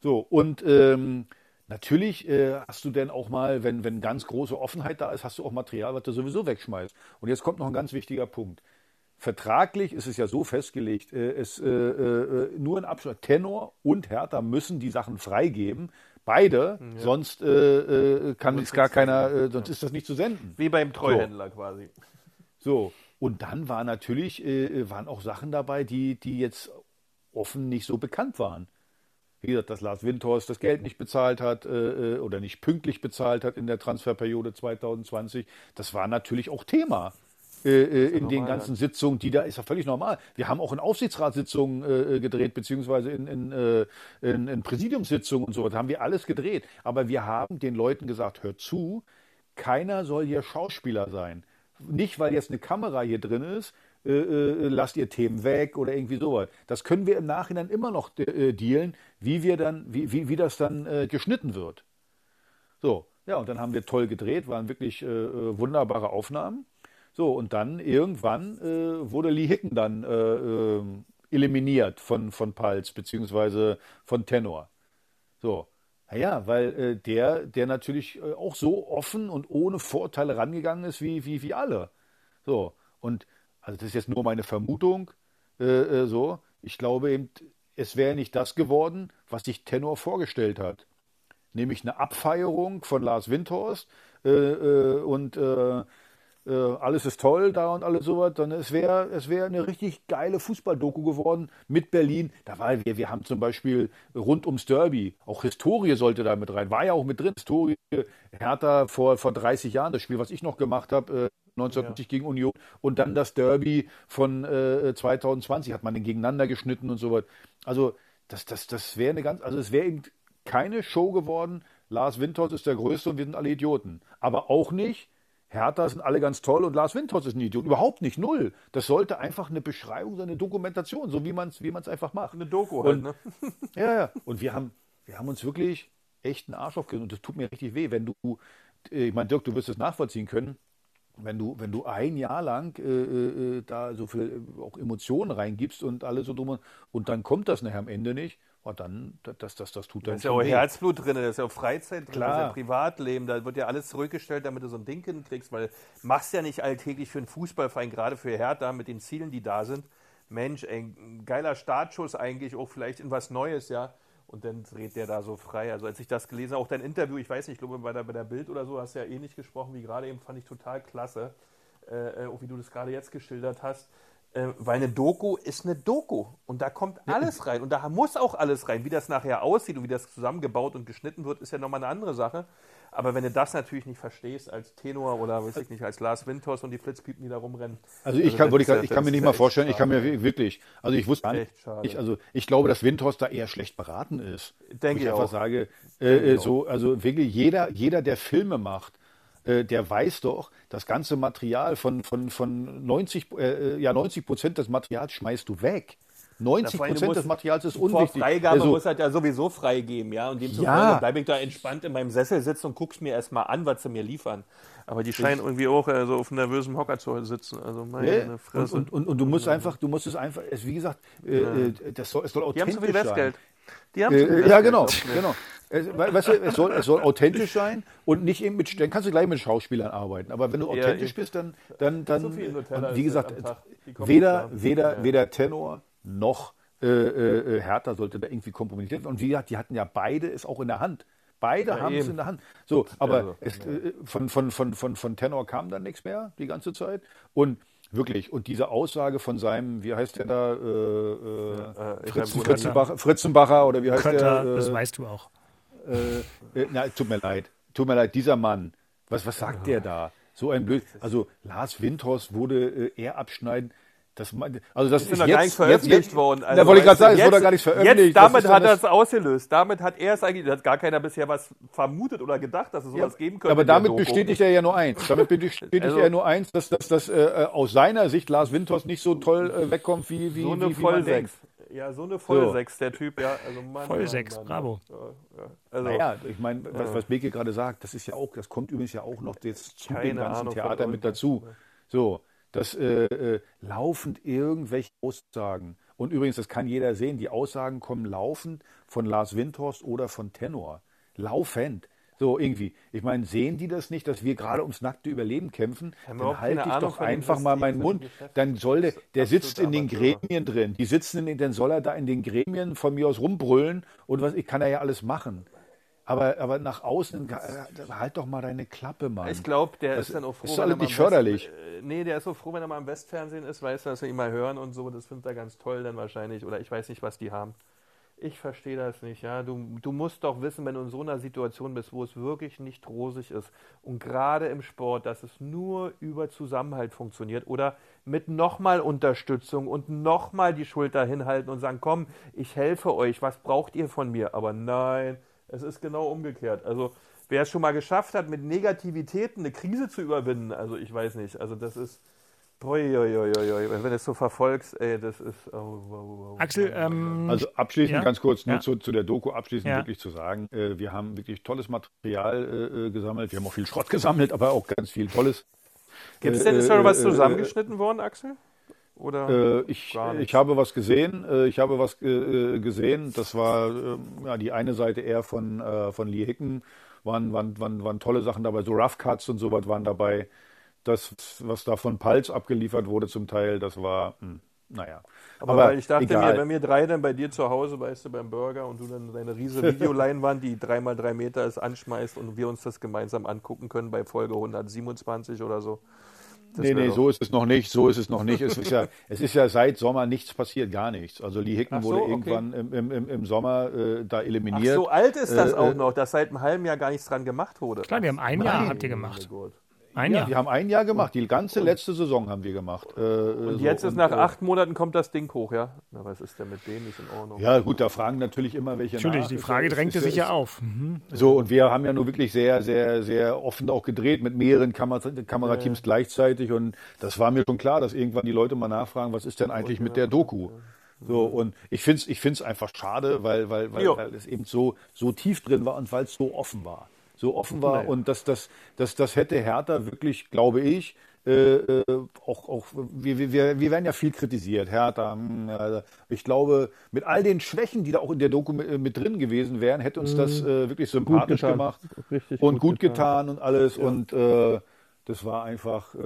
So, und ähm, natürlich äh, hast du denn auch mal, wenn, wenn ganz große Offenheit da ist, hast du auch Material, was du sowieso wegschmeißt. Und jetzt kommt noch ein ganz wichtiger Punkt. Vertraglich ist es ja so festgelegt, äh, es, äh, äh, nur ein Abschluss, Tenor und Hertha müssen die Sachen freigeben. Beide, sonst äh, äh, kann es gar keiner, sonst ist das nicht zu senden. Wie beim Treuhändler quasi. So, und dann war natürlich, waren auch Sachen dabei, die, die jetzt offen nicht so bekannt waren. Wie gesagt, dass Lars Windhorst das Geld nicht bezahlt hat äh, äh, oder nicht pünktlich bezahlt hat in der Transferperiode 2020, das war natürlich auch Thema. Äh, äh, in den normal, ganzen Sitzungen, die da ist ja völlig normal. Wir haben auch in Aufsichtsratssitzungen äh, gedreht, beziehungsweise in, in, äh, in, in Präsidiumssitzungen und so, da haben wir alles gedreht. Aber wir haben den Leuten gesagt, hört zu, keiner soll hier Schauspieler sein. Nicht, weil jetzt eine Kamera hier drin ist, äh, äh, lasst ihr Themen weg oder irgendwie sowas. Das können wir im Nachhinein immer noch äh, dealen, wie wir dann, wie, wie, wie das dann äh, geschnitten wird. So, ja, und dann haben wir toll gedreht, waren wirklich äh, äh, wunderbare Aufnahmen. So, und dann irgendwann wurde Lee Hicken dann eliminiert von, von Pulse, beziehungsweise von Tenor. So, naja, weil äh, der, der natürlich äh, auch so offen und ohne Vorteile rangegangen ist wie, wie, wie alle. So, und also das ist jetzt nur meine Vermutung, äh, äh, so. Ich glaube eben, es wäre nicht das geworden, was sich Tenor vorgestellt hat. Nämlich eine Abfeierung von Lars Windhorst äh, äh, und äh, äh, alles ist toll da und alles sowas, dann es wäre es wäre eine richtig geile Fußballdoku geworden mit Berlin. Da war wir, wir haben zum Beispiel rund ums Derby, auch Historie sollte da mit rein, war ja auch mit drin. Historie Hertha vor, vor 30 Jahren, das Spiel, was ich noch gemacht habe, äh, 1990 gegen Union und dann das Derby von äh, 2020 hat man den gegeneinander geschnitten und sowas. Also das, das, das wäre eine ganz, also es wäre eben keine Show geworden. Lars Windhorst ist der Größte und wir sind alle Idioten. Aber auch nicht, Hertha sind alle ganz toll und Lars Windhorst ist ein Idiot. Überhaupt nicht, null. Das sollte einfach eine Beschreibung sein, eine Dokumentation, so wie man es wie man's einfach macht. Eine Doku halt, Und- ne? Ja, ja. Und wir haben, wir haben uns wirklich echt einen Arsch aufgerissen. Und das tut mir richtig weh, wenn du, äh, ich meine, Dirk, du wirst es nachvollziehen können, wenn du, wenn du ein Jahr lang äh, äh, da so viel äh, auch Emotionen reingibst und alles so drum und, und dann kommt das nachher am Ende nicht, oh, dann, das, das, das, das tut Da dann ist ja auch. Herzblut drin, da ist ja auch Freizeit drin, Klar. da ist ja Privatleben, da wird ja alles zurückgestellt, damit du so ein Ding hinkriegst, weil machst ja nicht alltäglich für einen Fußballverein, gerade für Hertha mit den Zielen, die da sind. Mensch, ey, ein geiler Startschuss eigentlich, auch vielleicht in was Neues, ja. Und dann dreht der da so frei. Also als ich das gelesen habe, auch dein Interview, ich weiß nicht, ich glaube bei der, bei der Bild oder so, hast du ja ähnlich gesprochen wie gerade eben, fand ich total klasse. Äh, auch wie du das gerade jetzt geschildert hast. Äh, weil eine Doku ist eine Doku. Und da kommt alles rein. Und da muss auch alles rein. Wie das nachher aussieht und wie das zusammengebaut und geschnitten wird, ist ja nochmal eine andere Sache. Aber wenn du das natürlich nicht verstehst als Tenor oder weiß ich nicht, als Lars Windhorst und die Flitzpiepen, die da rumrennen. Also ich kann, das wollte ist ich, ich kann mir nicht mal vorstellen, ich kann mir wirklich, also ich wusste gar nicht, ich, also ich glaube, dass Windhorst da eher schlecht beraten ist. Denke ich ich einfach auch. sage, äh, äh, so, also wirklich jeder, jeder, der Filme macht, äh, der weiß doch, das ganze Material von, von, von 90, äh, ja 90 Prozent des Materials schmeißt du weg. 90 Vor allem, du Prozent des Materials ist Vor unwichtig. Freigabe Also, muss halt ja sowieso freigeben, ja. Und demzufolge Ja. bleibe ich da entspannt in meinem Sessel sitzen und guck's mir erstmal an, was sie mir liefern. Aber die scheinen irgendwie auch äh, so auf einem nervösen Hocker zu sitzen. Also meine ne? und, Fresse. und, und, und du musst einfach, du musst es einfach, es, wie gesagt, äh, äh, das soll, es soll die haben authentisch zu viel sein. Westgeld. Die haben Äh, ja, Westgeld, genau, du mir. genau. Es, we- weißt du, es soll, es soll authentisch sein und nicht eben mit, dann kannst du gleich mit Schauspielern arbeiten. Aber wenn du Ja, authentisch ich- bist, dann, dann, dann, So und wie gesagt, weder, weder, weder Tenor noch äh, äh, Hertha sollte da irgendwie kompromittiert werden. Und wie gesagt, die hatten ja beide es auch in der Hand. Beide haben es in der Hand. So, aber Also, es, äh, von, von, von, von, von Tenor kam dann nichts mehr die ganze Zeit. Und wirklich, und diese Aussage von seinem, wie heißt der da, äh, äh, äh, Fritzen, Fritzenbacher, Fritzenbacher oder wie heißt Kötter, der? das äh, weißt du auch. äh, na, tut mir leid. Tut mir leid, dieser Mann. Was, was sagt der da? So ein Blöd. Also Lars Windhorst wurde äh, eher abschneiden. Das, also das ist, ist noch gar nicht veröffentlicht jetzt, worden. Also, da wollte ich gerade sagen, es wurde gar nicht veröffentlicht. Jetzt, damit hat er es ausgelöst. Damit hat er es eigentlich, hat gar keiner bisher was vermutet oder gedacht, dass es sowas ja, geben könnte. Aber damit bestätigt er ja nur eins. Damit bestätigt also, er nur eins, dass, dass, dass äh, aus seiner Sicht Lars Windhorst nicht so toll äh, wegkommt, wie, wie, so eine wie, wie man denkt. Ja, so eine Vollsechs, so. der Typ, ja. Also Mann, Vollsechs, Mann, bravo. Ja, ja. Also, naja, ich meine, was, was Beke gerade sagt, das ist ja auch, das kommt übrigens ja auch noch jetzt zu dem ganzen Ahnung, Theater mit dazu. So, dass äh, äh, laufend irgendwelche Aussagen, und übrigens, das kann jeder sehen, die Aussagen kommen laufend von Lars Windhorst oder von Tenor. Laufend. So irgendwie. Ich meine, sehen die das nicht, dass wir gerade ums nackte Überleben kämpfen? Dann halte ich doch einfach mal meinen Mund. Dann soll der, der sitzt in den Gremien drin. Die sitzen in den, dann soll er da in den Gremien von mir aus rumbrüllen und was, ich kann er ja alles machen. Aber, aber nach außen, äh, halt doch mal deine Klappe, Mann. Ich glaube, der das ist dann auch froh. Ist alles nicht förderlich. West, äh, nee, der ist so froh, wenn er mal im Westfernsehen ist, weiß, dass wir ihn mal hören und so. Das findet er ganz toll dann wahrscheinlich. Oder ich weiß nicht, was die haben. Ich verstehe das nicht, ja. Du, du musst doch wissen, wenn du in so einer Situation bist, wo es wirklich nicht rosig ist und gerade im Sport, dass es nur über Zusammenhalt funktioniert oder mit nochmal Unterstützung und nochmal die Schulter hinhalten und sagen, komm, ich helfe euch, was braucht ihr von mir? Aber nein, es ist genau umgekehrt. Also wer es schon mal geschafft hat, mit Negativitäten eine Krise zu überwinden, also ich weiß nicht, also das ist, Uiuiuiui, wenn du es so verfolgst, ey, das ist. Oh, oh, oh, Axel, ähm, also abschließend ja? ganz kurz nur ja? zu, zu, der Doku abschließend ja? wirklich zu sagen, äh, wir haben wirklich tolles Material äh, äh, gesammelt, wir haben auch viel Schrott gesammelt, aber auch ganz viel Tolles. Gibt es denn äh, schon was äh, zusammengeschnitten worden, Axel? Oder äh, ich, ich habe was gesehen. Äh, ich habe was äh, gesehen. Das war ähm, ja, die eine Seite eher von, von Lee Hicken. Waren, waren, waren, waren tolle Sachen dabei. So Rough Cuts und sowas waren dabei das, was da von Pulse abgeliefert wurde zum Teil, das war, hm, naja. Aber, Aber ich dachte egal. mir, wenn wir drei dann bei dir zu Hause, weißt du, beim Burger und du dann deine riesige Videoleinwand, die dreimal drei Meter ist, anschmeißt und wir uns das gemeinsam angucken können bei Folge 127 oder so. Das nee, nee, so ist es noch nicht, so ist es noch nicht. Es ist ja, es ist ja seit Sommer nichts passiert, gar nichts. Also Lee Hicken so, wurde okay. irgendwann im, im, im Sommer äh, da eliminiert. Ach, so alt ist das äh, auch noch, dass seit einem halben Jahr gar nichts dran gemacht wurde. Klar, die haben ein Jahr, habt ihr gemacht. Oh ein Jahr? Wir haben ein Jahr gemacht. Die ganze letzte Saison haben wir gemacht. Äh, und so. jetzt ist und, nach äh, acht Monaten kommt das Ding hoch, ja? Na, was ist denn mit dem nicht in Ordnung? Ja, gut, da fragen natürlich immer welche Natürlich, nach. die Frage ist, drängte ist, sich ja auf. Mhm. So, und wir haben ja nur wirklich sehr, sehr, sehr offen auch gedreht mit mehreren Kamer Kamerateams ja. gleichzeitig. Und das war mir schon klar, dass irgendwann die Leute mal nachfragen, was ist denn eigentlich mit der Doku? So, und ich finde es ich find's einfach schade, weil, weil, weil, weil es eben so, so tief drin war und weil es so offen war so offen war. Naja. Und das, das, das, das hätte Hertha wirklich, glaube ich, äh, äh auch, auch wir, wir, wir werden ja viel kritisiert, Hertha. Äh, ich glaube, mit all den Schwächen, die da auch in der Doku mit, mit drin gewesen wären, hätte uns das mhm. äh, wirklich sympathisch gemacht Richtig und gut getan. getan, und alles. Ja. Und äh, das war einfach, äh,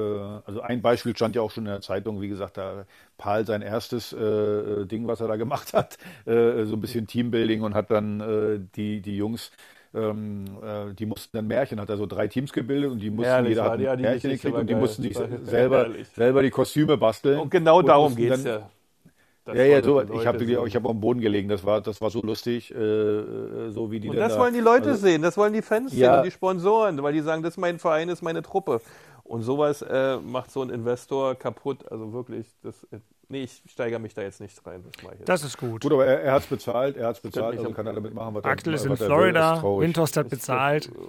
also ein Beispiel stand ja auch schon in der Zeitung, wie gesagt, da Paul sein erstes äh, Ding, was er da gemacht hat, äh, so ein bisschen Teambuilding und hat dann äh, die, die Jungs ähm, äh, die mussten dann Märchen, hat er so drei Teams gebildet und die mussten, Ehrlich, jeder hat ja, Märchen gekriegt und die geil. mussten sich selber, selber die Kostüme basteln. Und genau und darum geht es ja. Das ja, ja, so, ich habe ich hab am Boden gelegen, das war, das war so lustig, äh, äh so wie die Und das da, wollen die Leute also, sehen, das wollen die Fans ja. sehen und die Sponsoren, weil die sagen, das ist mein Verein, das ist meine Truppe. Und sowas äh, macht so ein Investor kaputt, also wirklich, das Nee, ich steigere mich da jetzt nicht rein. Das, das ist gut. Gut, aber er, er hat es bezahlt, er hat es bezahlt, also kann er damit machen, was Axel er, ist in Florida, Windhorst hat bezahlt.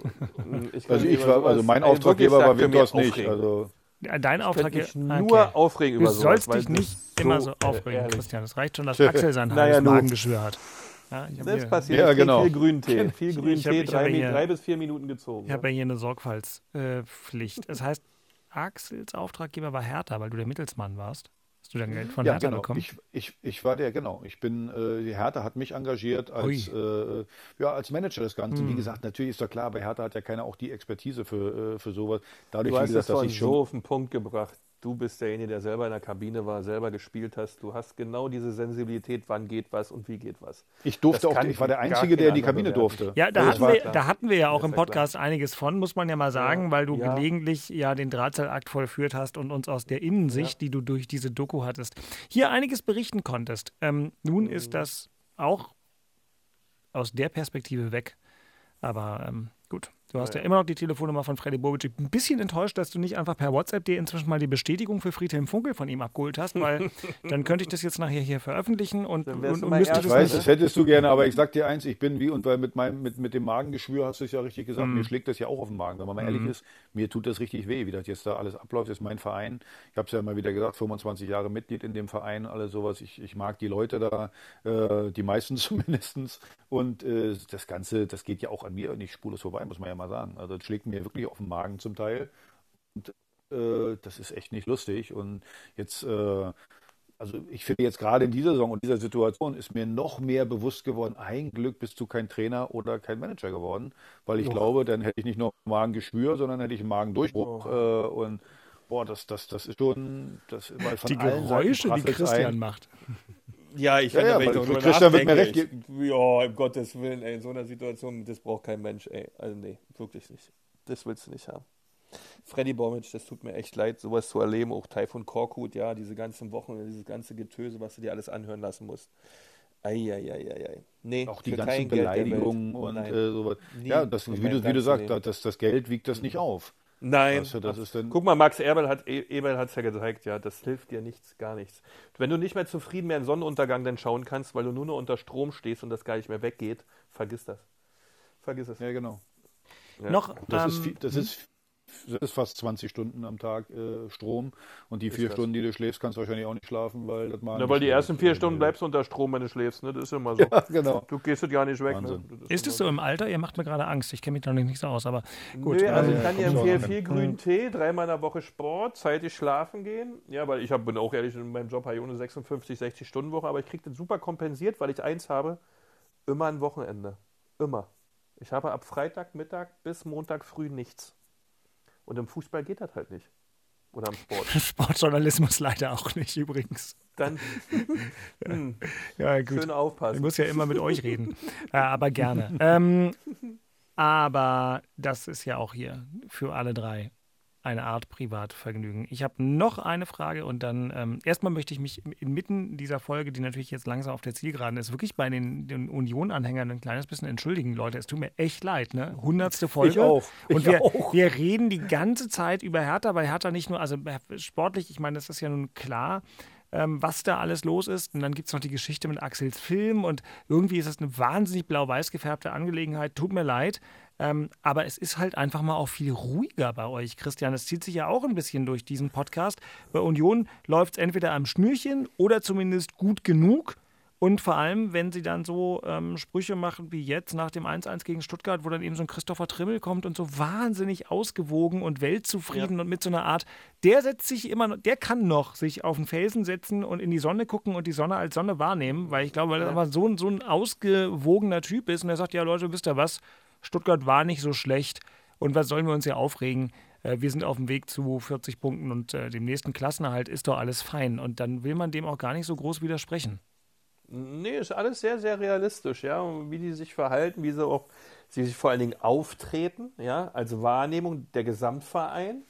Ich also, ich war, also mein Auftraggeber war Windhorst nicht. Also Dein Auftraggeber. nur okay. aufregen über Du sollst dich nicht immer so aufregen, ehrlich. Christian. Es reicht schon, dass Axel sein naja, Magengeschwür hat. Ja, das passiert. Ja, genau. Viel, viel Grüntee. Viel Grüntee, drei, drei, bis vier Minuten gezogen. Ich habe ja hier eine Sorgfaltspflicht. Das heißt, Axels Auftraggeber war härter, weil du der Mittelsmann warst. Hast du dann Geld von ja, Hertha genau. bekommen? Ich, ich, ich war der, genau. Ich bin, äh, die Hertha hat mich engagiert als, äh, ja, als Manager des Ganzen. Hm. Wie gesagt, natürlich ist doch klar, bei Hertha hat ja keiner auch die Expertise für, äh, für sowas. Dadurch, du hast wie gesagt, das dass ich so auf den Punkt gebracht. Du bist derjenige, der selber in der Kabine war, selber gespielt hast. Du hast genau diese Sensibilität, wann geht was und wie geht was. Ich durfte auch, ich war der Einzige, der in die Kabine durfte. Ja, da, hatten wir, da hatten wir ja auch im Podcast klar. einiges von, muss man ja mal sagen, ja, weil du ja. gelegentlich ja den Drahtseilakt vollführt hast und uns aus der Innensicht, ja. die du durch diese Doku hattest, hier einiges berichten konntest. Ähm, nun mhm. ist das auch aus der Perspektive weg. Aber ähm. Du hast ja. Ja. immer noch die Telefonnummer von Freddy Bobic. Ich bin ein bisschen enttäuscht, dass du nicht einfach per WhatsApp dir inzwischen mal die Bestätigung für Friedhelm Funkel von ihm abgeholt hast, weil dann könnte ich das jetzt nachher hier veröffentlichen und, Dann und, und mal müsste ehrlich, Ich das weiß, das hättest du gerne, aber ich sag dir eins, ich bin wie, und weil mit meinem, mit, mit dem Magengeschwür hast du es ja richtig gesagt, Mhm. mir schlägt das ja auch auf den Magen. Wenn man mal ehrlich ist, mir tut das richtig weh, wie das jetzt da alles abläuft. Das ist mein Verein. Ich habe es ja immer wieder gesagt, 25 Jahre Mitglied in dem Verein, alles sowas. Ich, ich mag die Leute da, äh, die meisten zumindestens. Und äh, das Ganze, das geht ja auch an mir nicht spurlos vorbei, muss man ja mal sagen. Also das schlägt mir wirklich auf den Magen zum Teil. Und äh, das ist echt nicht lustig. Und jetzt äh, also ich finde jetzt gerade in dieser Saison und dieser Situation ist mir noch mehr bewusst geworden, ein Glück bist du kein Trainer oder kein Manager geworden, weil ich glaube, dann hätte ich nicht nur Magengeschwür, sondern hätte ich einen Magendurchbruch äh, und boah, das, das, das ist schon, das weil von die Geräusche, die Christian ein. macht. Ja, ich Ja, ja, wenn ich Christian wird mir recht ich, Ja, um Gottes Willen, ey, in so einer Situation, das braucht kein Mensch, ey. Also nee, wirklich nicht. Das willst du nicht haben. Freddy Bomic, das tut mir echt leid, sowas zu erleben. Auch Taifun Korkut, ja, diese ganzen Wochen, dieses ganze Getöse, was du dir alles anhören lassen musst. Eieieiei. Nee, Auch die ganzen. Beleidigungen und Nein. äh, sowas. Nie Ja, das, wie du, wie du sagst, das, das Geld wiegt das nicht auf. Nein. Weißt du, das ist dann, Guck mal, Max Eberl hat E- Eberl hat's ja gezeigt, ja, das hilft dir nichts, gar nichts. Wenn du nicht mehr zufrieden mehr in Sonnenuntergang dann schauen kannst, weil du nur noch unter Strom stehst und das gar nicht mehr weggeht, vergiss das. Vergiss es. ja genau. Ja. Noch, Das, ähm, ist, viel, das, ist, das ist fast 20 Stunden am Tag äh, Strom. Und die vier das. Stunden, die du schläfst, kannst du wahrscheinlich auch nicht schlafen, weil das mal. Na, weil die ersten vier Stunden bleibst du unter Strom, wenn du schläfst, ne? Das ist immer so. Ja, genau. Du gehst das gar nicht weg. Wahnsinn. Ne? Das ist es so im Alter? Ihr macht mir gerade Angst. Ich kenne mich noch nicht so aus, aber gut. Nö, also ähm, ich kann dir empfehlen, viel grünen Tee, dreimal in der Woche Sport, zeitig schlafen gehen. Ja, weil ich hab, bin auch ehrlich, in meinem Job habe ich ohne 56, 60 Stunden Woche, aber ich kriege das super kompensiert, weil ich eins habe, immer ein Wochenende. Immer. Ich habe ab Freitagmittag bis Montag früh nichts. Und im Fußball geht das halt nicht. Oder im Sport. Sportjournalismus leider auch nicht übrigens. Dann hm, Ja, gut. schön Ich aufpassen. muss ja immer mit euch reden. äh, aber gerne. Ähm, aber das ist ja auch hier für alle drei eine Art Privatvergnügen. Ich habe noch eine Frage und dann ähm, erstmal möchte ich mich inmitten dieser Folge, die natürlich jetzt langsam auf der Zielgeraden ist, wirklich bei den, den Union-Anhängern ein kleines bisschen entschuldigen, Leute. Es tut mir echt leid, ne? Hundertste Folge. Ich auch. Und Ich wir, auch. wir reden die ganze Zeit über Hertha, weil Hertha nicht nur, also sportlich, ich meine, das ist ja nun klar, ähm, was da alles los ist. Und dann gibt es noch die Geschichte mit Axels Film und irgendwie ist es eine wahnsinnig blau-weiß gefärbte Angelegenheit. Tut mir leid. Ähm, aber es ist halt einfach mal auch viel ruhiger bei euch, Christian. Es zieht sich ja auch ein bisschen durch diesen Podcast. Bei Union läuft es entweder am Schnürchen oder zumindest gut genug. Und vor allem, wenn sie dann so ähm, Sprüche machen wie jetzt nach dem 1-1 gegen Stuttgart, wo dann eben so ein Christopher Trimmel kommt und so wahnsinnig ausgewogen und weltzufrieden und mit so einer Art, der setzt sich immer, noch- der kann noch sich auf den Felsen setzen und in die Sonne gucken und die Sonne als Sonne wahrnehmen, weil ich glaube, weil er aber so, ein- so ein ausgewogener Typ ist und er sagt, ja Leute, wisst ihr was, Stuttgart war nicht so schlecht und was sollen wir uns hier aufregen? Äh, Wir sind auf dem Weg zu 40 Punkten und äh, dem nächsten Klassenerhalt ist doch alles fein. Und dann will man dem auch gar nicht so groß widersprechen. Nee, ist alles sehr, sehr realistisch, ja. Wie die sich verhalten, wie sie auch, sie sich vor allen Dingen auftreten, ja, als Wahrnehmung der Gesamtverein.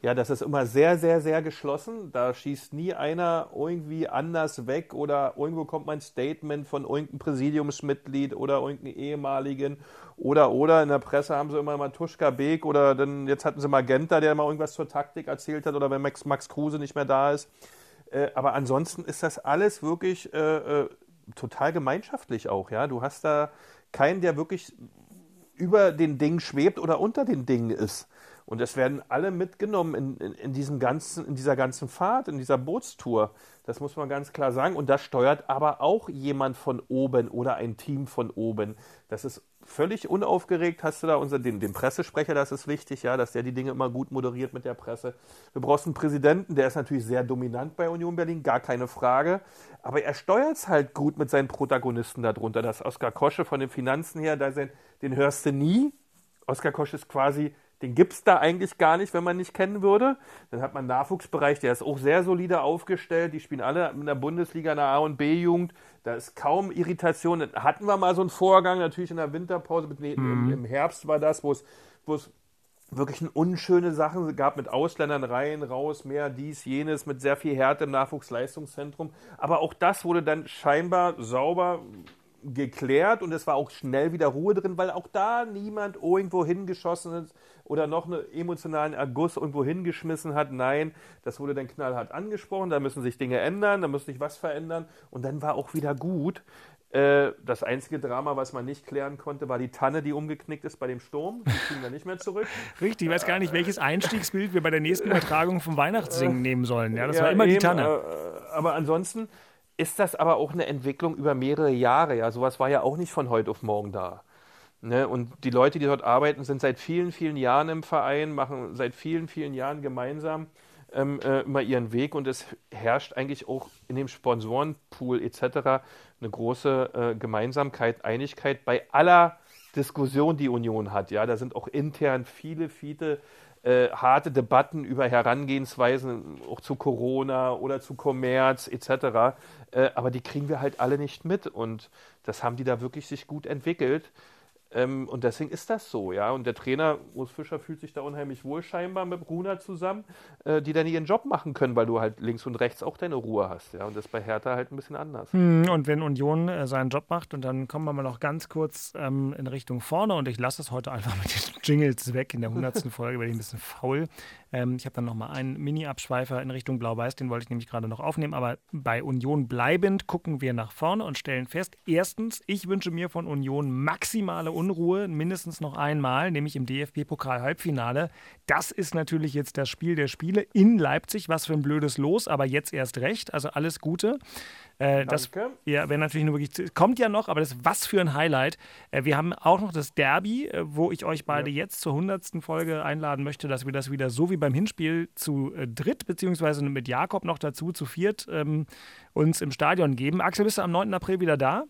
Ja, das ist immer sehr, sehr, sehr geschlossen. Da schießt nie einer irgendwie anders weg oder irgendwo kommt mal ein Statement von irgendeinem Präsidiumsmitglied oder irgendeinem ehemaligen oder, oder in der Presse haben sie immer mal Tuschka Beek oder dann, jetzt hatten sie Magenta, der mal irgendwas zur Taktik erzählt hat oder wenn Max, Max Kruse nicht mehr da ist. Äh, aber ansonsten ist das alles wirklich äh, äh, total gemeinschaftlich auch, ja. Du hast da keinen, der wirklich über den Dingen schwebt oder unter den Dingen ist. Und es werden alle mitgenommen in, in, in, diesem ganzen, in dieser ganzen Fahrt, in dieser Bootstour. Das muss man ganz klar sagen. Und das steuert aber auch jemand von oben oder ein Team von oben. Das ist völlig unaufgeregt. Hast du da unser, den, den Pressesprecher, das ist wichtig, ja, dass der die Dinge immer gut moderiert mit der Presse. Du brauchst einen Präsidenten, der ist natürlich sehr dominant bei Union Berlin, gar keine Frage. Aber er steuert es halt gut mit seinen Protagonisten darunter. Das Oskar Kosche von den Finanzen her, da sein, den hörst du nie. Oskar Kosche ist quasi den gibt es da eigentlich gar nicht, wenn man nicht kennen würde. Dann hat man einen Nachwuchsbereich, der ist auch sehr solide aufgestellt. Die spielen alle in der Bundesliga, in der A- und B-Jugend. Da ist kaum Irritation. Dann hatten wir mal so einen Vorgang, natürlich in der Winterpause. Nee, im, Im Herbst war das, wo es wirklich unschöne Sachen gab mit Ausländern rein, raus, mehr, dies, jenes, mit sehr viel Härte im Nachwuchsleistungszentrum. Aber auch das wurde dann scheinbar sauber geklärt und es war auch schnell wieder Ruhe drin, weil auch da niemand irgendwo hingeschossen ist oder noch einen emotionalen Erguss irgendwo hingeschmissen hat. Nein, das wurde dann knallhart angesprochen, da müssen sich Dinge ändern, da muss sich was verändern und dann war auch wieder gut. Äh, das einzige Drama, was man nicht klären konnte, war die Tanne, die umgeknickt ist bei dem Sturm. Die kriegen wir nicht mehr zurück. Richtig, ich weiß gar nicht, welches Einstiegsbild wir bei der nächsten Übertragung vom Weihnachtssingen nehmen sollen. Ja, das ja, war immer eben, die Tanne. Äh, aber ansonsten ist das aber auch eine Entwicklung über mehrere Jahre. Ja, sowas war ja auch nicht von heute auf morgen da. Ne? Und die Leute, die dort arbeiten, sind seit vielen, vielen Jahren im Verein, machen seit vielen, vielen Jahren gemeinsam ähm, äh, immer ihren Weg und es herrscht eigentlich auch in dem Sponsorenpool etc. eine große äh, Gemeinsamkeit, Einigkeit bei aller Diskussion, die Union hat. Ja, da sind auch intern viele, viele äh, harte Debatten über Herangehensweisen auch zu Corona oder zu Kommerz etc. Äh, aber die kriegen wir halt alle nicht mit und das haben die da wirklich sich gut entwickelt. Ähm, und deswegen ist das so, ja. Und der Trainer, Urs Fischer, fühlt sich da unheimlich wohl scheinbar mit Bruna zusammen, äh, die dann ihren Job machen können, weil du halt links und rechts auch deine Ruhe hast, ja. Und das bei Hertha halt ein bisschen anders. Hm, und wenn Union äh, seinen Job macht, und dann kommen wir mal noch ganz kurz ähm, in Richtung vorne, und ich lasse es heute einfach mit den Jingles weg. In der 100. Folge werde ich ein bisschen faul. Ähm, ich habe dann nochmal einen Mini-Abschweifer in Richtung Blau-Weiß, den wollte ich nämlich gerade noch aufnehmen. Aber bei Union bleibend gucken wir nach vorne und stellen fest: erstens, ich wünsche mir von Union maximale Unruhe, mindestens noch einmal, nämlich im DFB-Pokal-Halbfinale. Das ist natürlich jetzt das Spiel der Spiele in Leipzig. Was für ein blödes Los, aber jetzt erst recht. Also alles Gute. Äh, das ja, wäre natürlich nur wirklich, kommt ja noch, aber das ist was für ein Highlight. Äh, wir haben auch noch das Derby, äh, wo ich euch beide ja. jetzt zur 100. Folge einladen möchte, dass wir das wieder so wie beim Hinspiel zu äh, dritt, beziehungsweise mit Jakob noch dazu, zu viert, ähm, uns im Stadion geben. Axel, bist du am 9. April wieder da?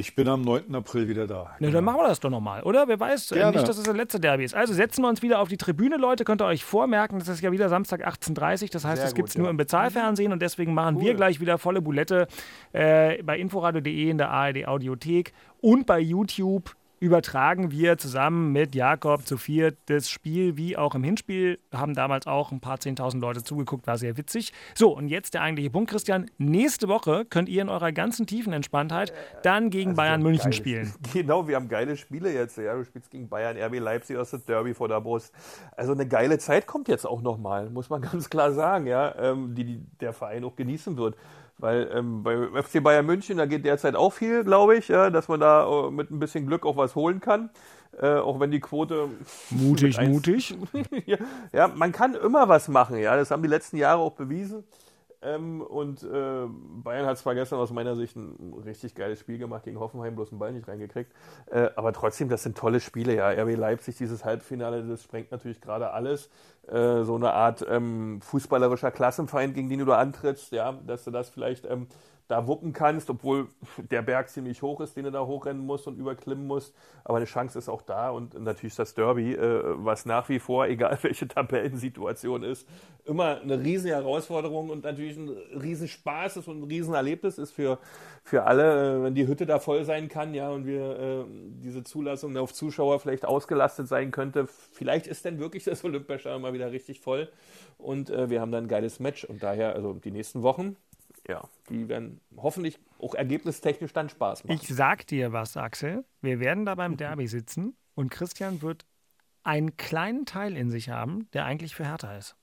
Ich bin am 9. April wieder da. Ne, genau. dann machen wir das doch nochmal, oder? Wer weiß äh, nicht, dass es das letzte Derby ist. Also setzen wir uns wieder auf die Tribüne, Leute. Könnt ihr euch vormerken, das ist ja wieder Samstag 18.30 Uhr. Das heißt, Sehr das gibt es ja. nur im Bezahlfernsehen und deswegen machen cool. wir gleich wieder volle Bulette äh, bei inforadio.de in der ARD Audiothek und bei YouTube übertragen wir zusammen mit Jakob zu viert das Spiel, wie auch im Hinspiel. Haben damals auch ein paar zehntausend Leute zugeguckt, war sehr witzig. So, und jetzt der eigentliche Punkt, Christian. Nächste Woche könnt ihr in eurer ganzen tiefen Entspanntheit dann gegen also Bayern München spielen. Genau, wir haben geile Spiele jetzt. Ja, du spielst gegen Bayern, RB Leipzig aus der Derby vor der Brust. Also eine geile Zeit kommt jetzt auch nochmal, muss man ganz klar sagen, ja, ähm, die, die der Verein auch genießen wird. Weil ähm, bei FC Bayern München, da geht derzeit auch viel, glaube ich, ja, dass man da äh, mit ein bisschen Glück auch was holen kann. Äh, auch wenn die Quote. Mutig, mutig. ja, ja, man kann immer was machen, ja. Das haben die letzten Jahre auch bewiesen. Ähm, und äh, Bayern hat zwar gestern aus meiner Sicht ein richtig geiles Spiel gemacht gegen Hoffenheim, bloß einen Ball nicht reingekriegt. Äh, aber trotzdem, das sind tolle Spiele, ja. RB Leipzig, dieses Halbfinale, das sprengt natürlich gerade alles. Äh, so eine Art ähm, fußballerischer Klassenfeind, gegen den du da antrittst, ja, dass du das vielleicht ähm, da wuppen kannst, obwohl der Berg ziemlich hoch ist, den du da hochrennen musst und überklimmen musst. Aber eine Chance ist auch da und natürlich das Derby, äh, was nach wie vor, egal welche Tabellensituation ist, immer eine riesen Herausforderung und natürlich ein riesen Spaß ist und ein riesen Erlebnis ist für, für alle, äh, wenn die Hütte da voll sein kann, ja, und wir äh, diese Zulassung auf Zuschauer vielleicht ausgelastet sein könnte. Vielleicht ist dann wirklich das Olympiastadion mal wieder richtig voll und wir haben dann ein geiles Match und daher, also die nächsten Wochen ja, die werden hoffentlich auch ergebnistechnisch dann Spaß machen. Ich sag dir was, Axel. Wir werden da beim Derby sitzen und Christian wird einen kleinen Teil in sich haben, der eigentlich für Hertha ist.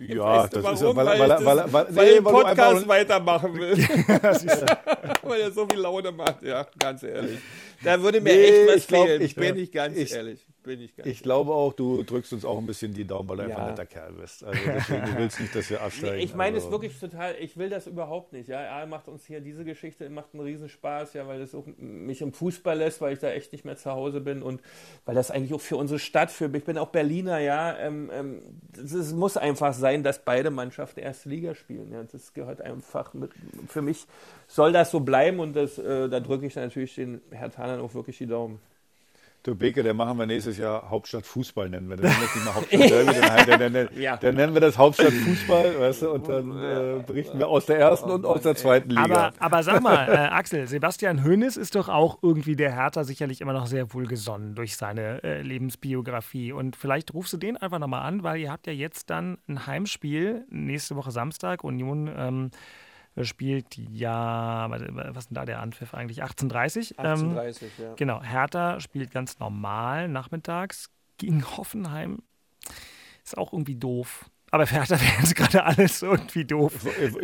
Ja, weißt das warum? ist weil, weil, weil, weil, weil, weil, nee, den Podcast weitermachen will. weil er so viel Laune macht, ja, ganz ehrlich. Da würde mir nee, echt was glaub, fehlen, ich, bin ich ganz ich, ehrlich. Bin ich ganz ich ehrlich. glaube auch, du drückst uns auch ein bisschen die Daumen, weil du ja. einfach ein netter Kerl bist. Also deswegen, du willst nicht, dass wir absteigen. Nee, ich meine also. es wirklich total, ich will das überhaupt nicht. Ja, er macht uns hier diese Geschichte, macht einen Riesenspaß, ja, weil das auch mich im Fußball lässt, weil ich da echt nicht mehr zu Hause bin und weil das eigentlich auch für unsere Stadt, für ich bin auch Berliner, ja, ähm, ähm, es muss einfach sein, dass beide Mannschaften erste Liga spielen. Ja, das gehört einfach mit, für mich soll das so bleiben und das, äh, da drücke ich natürlich den Herr Tanern auch wirklich die Daumen. Du Beke, der machen wir nächstes Jahr Hauptstadt Fußball nennen wir. Dann nennen wir es nicht Hauptstadt Derby, dann, halt, dann, dann, ja. dann, nennen wir das Hauptstadt Fußball, weißt du, und dann äh, berichten wir aus der ersten und aus der zweiten Liga. Aber, aber sag mal, äh, Axel, Sebastian Hönes ist doch auch irgendwie der Hertha sicherlich immer noch sehr wohlgesonnen durch seine äh, Lebensbiografie. Und vielleicht rufst du den einfach nochmal an, weil ihr habt ja jetzt dann ein Heimspiel nächste Woche Samstag, Union. Ähm, äh, spielt ja, was ist denn da der Anpfiff eigentlich? 18.30 18.30 ähm, ja. Genau, Hertha spielt ganz normal nachmittags gegen Hoffenheim. Ist auch irgendwie doof. Aber für Hertha wäre jetzt gerade alles irgendwie doof.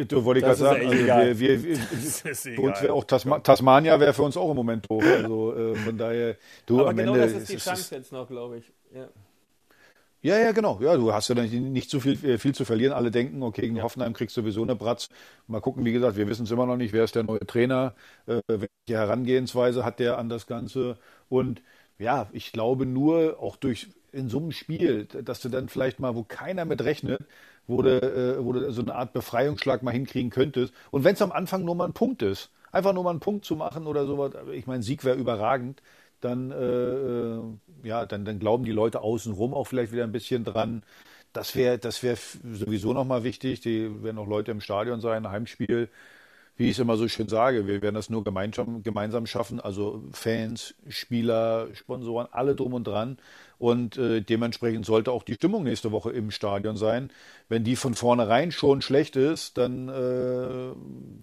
Du wollte ich gerade sagen, also wir, wir, wir, uns auch Tasma Tasmania wäre für uns auch im Moment doof. Also äh, von daher, du Aber am genau Ende. das ist die Chance jetzt noch, glaube ich. Ja. Ja, ja, genau. Ja, du hast ja nicht, nicht so viel, äh, viel zu verlieren. Alle denken, okay, gegen ja. Hoffenheim kriegst du sowieso eine Bratz. Mal gucken, wie gesagt, wir wissen es immer noch nicht, wer ist der neue Trainer, äh, welche Herangehensweise hat der an das Ganze. Und ja, ich glaube nur, auch durch in so einem Spiel, dass du dann vielleicht mal, wo keiner mit rechnet, wo du, äh, wo du so eine Art Befreiungsschlag mal hinkriegen könntest. Und wenn es am Anfang nur mal ein Punkt ist, einfach nur mal einen Punkt zu machen oder sowas, ich meine, Sieg wäre überragend, dann, äh, äh, ja, dann, dann glauben die Leute außenrum auch vielleicht wieder ein bisschen dran. Das wäre das wär sowieso nochmal wichtig. Die werden auch Leute im Stadion sein, Heimspiel wie ich es immer so schön sage, wir werden das nur gemeinsam, gemeinsam schaffen, also Fans, Spieler, Sponsoren, alle drum und dran. Und äh, dementsprechend sollte auch die Stimmung nächste Woche im Stadion sein. Wenn die von vornherein schon schlecht ist, dann äh,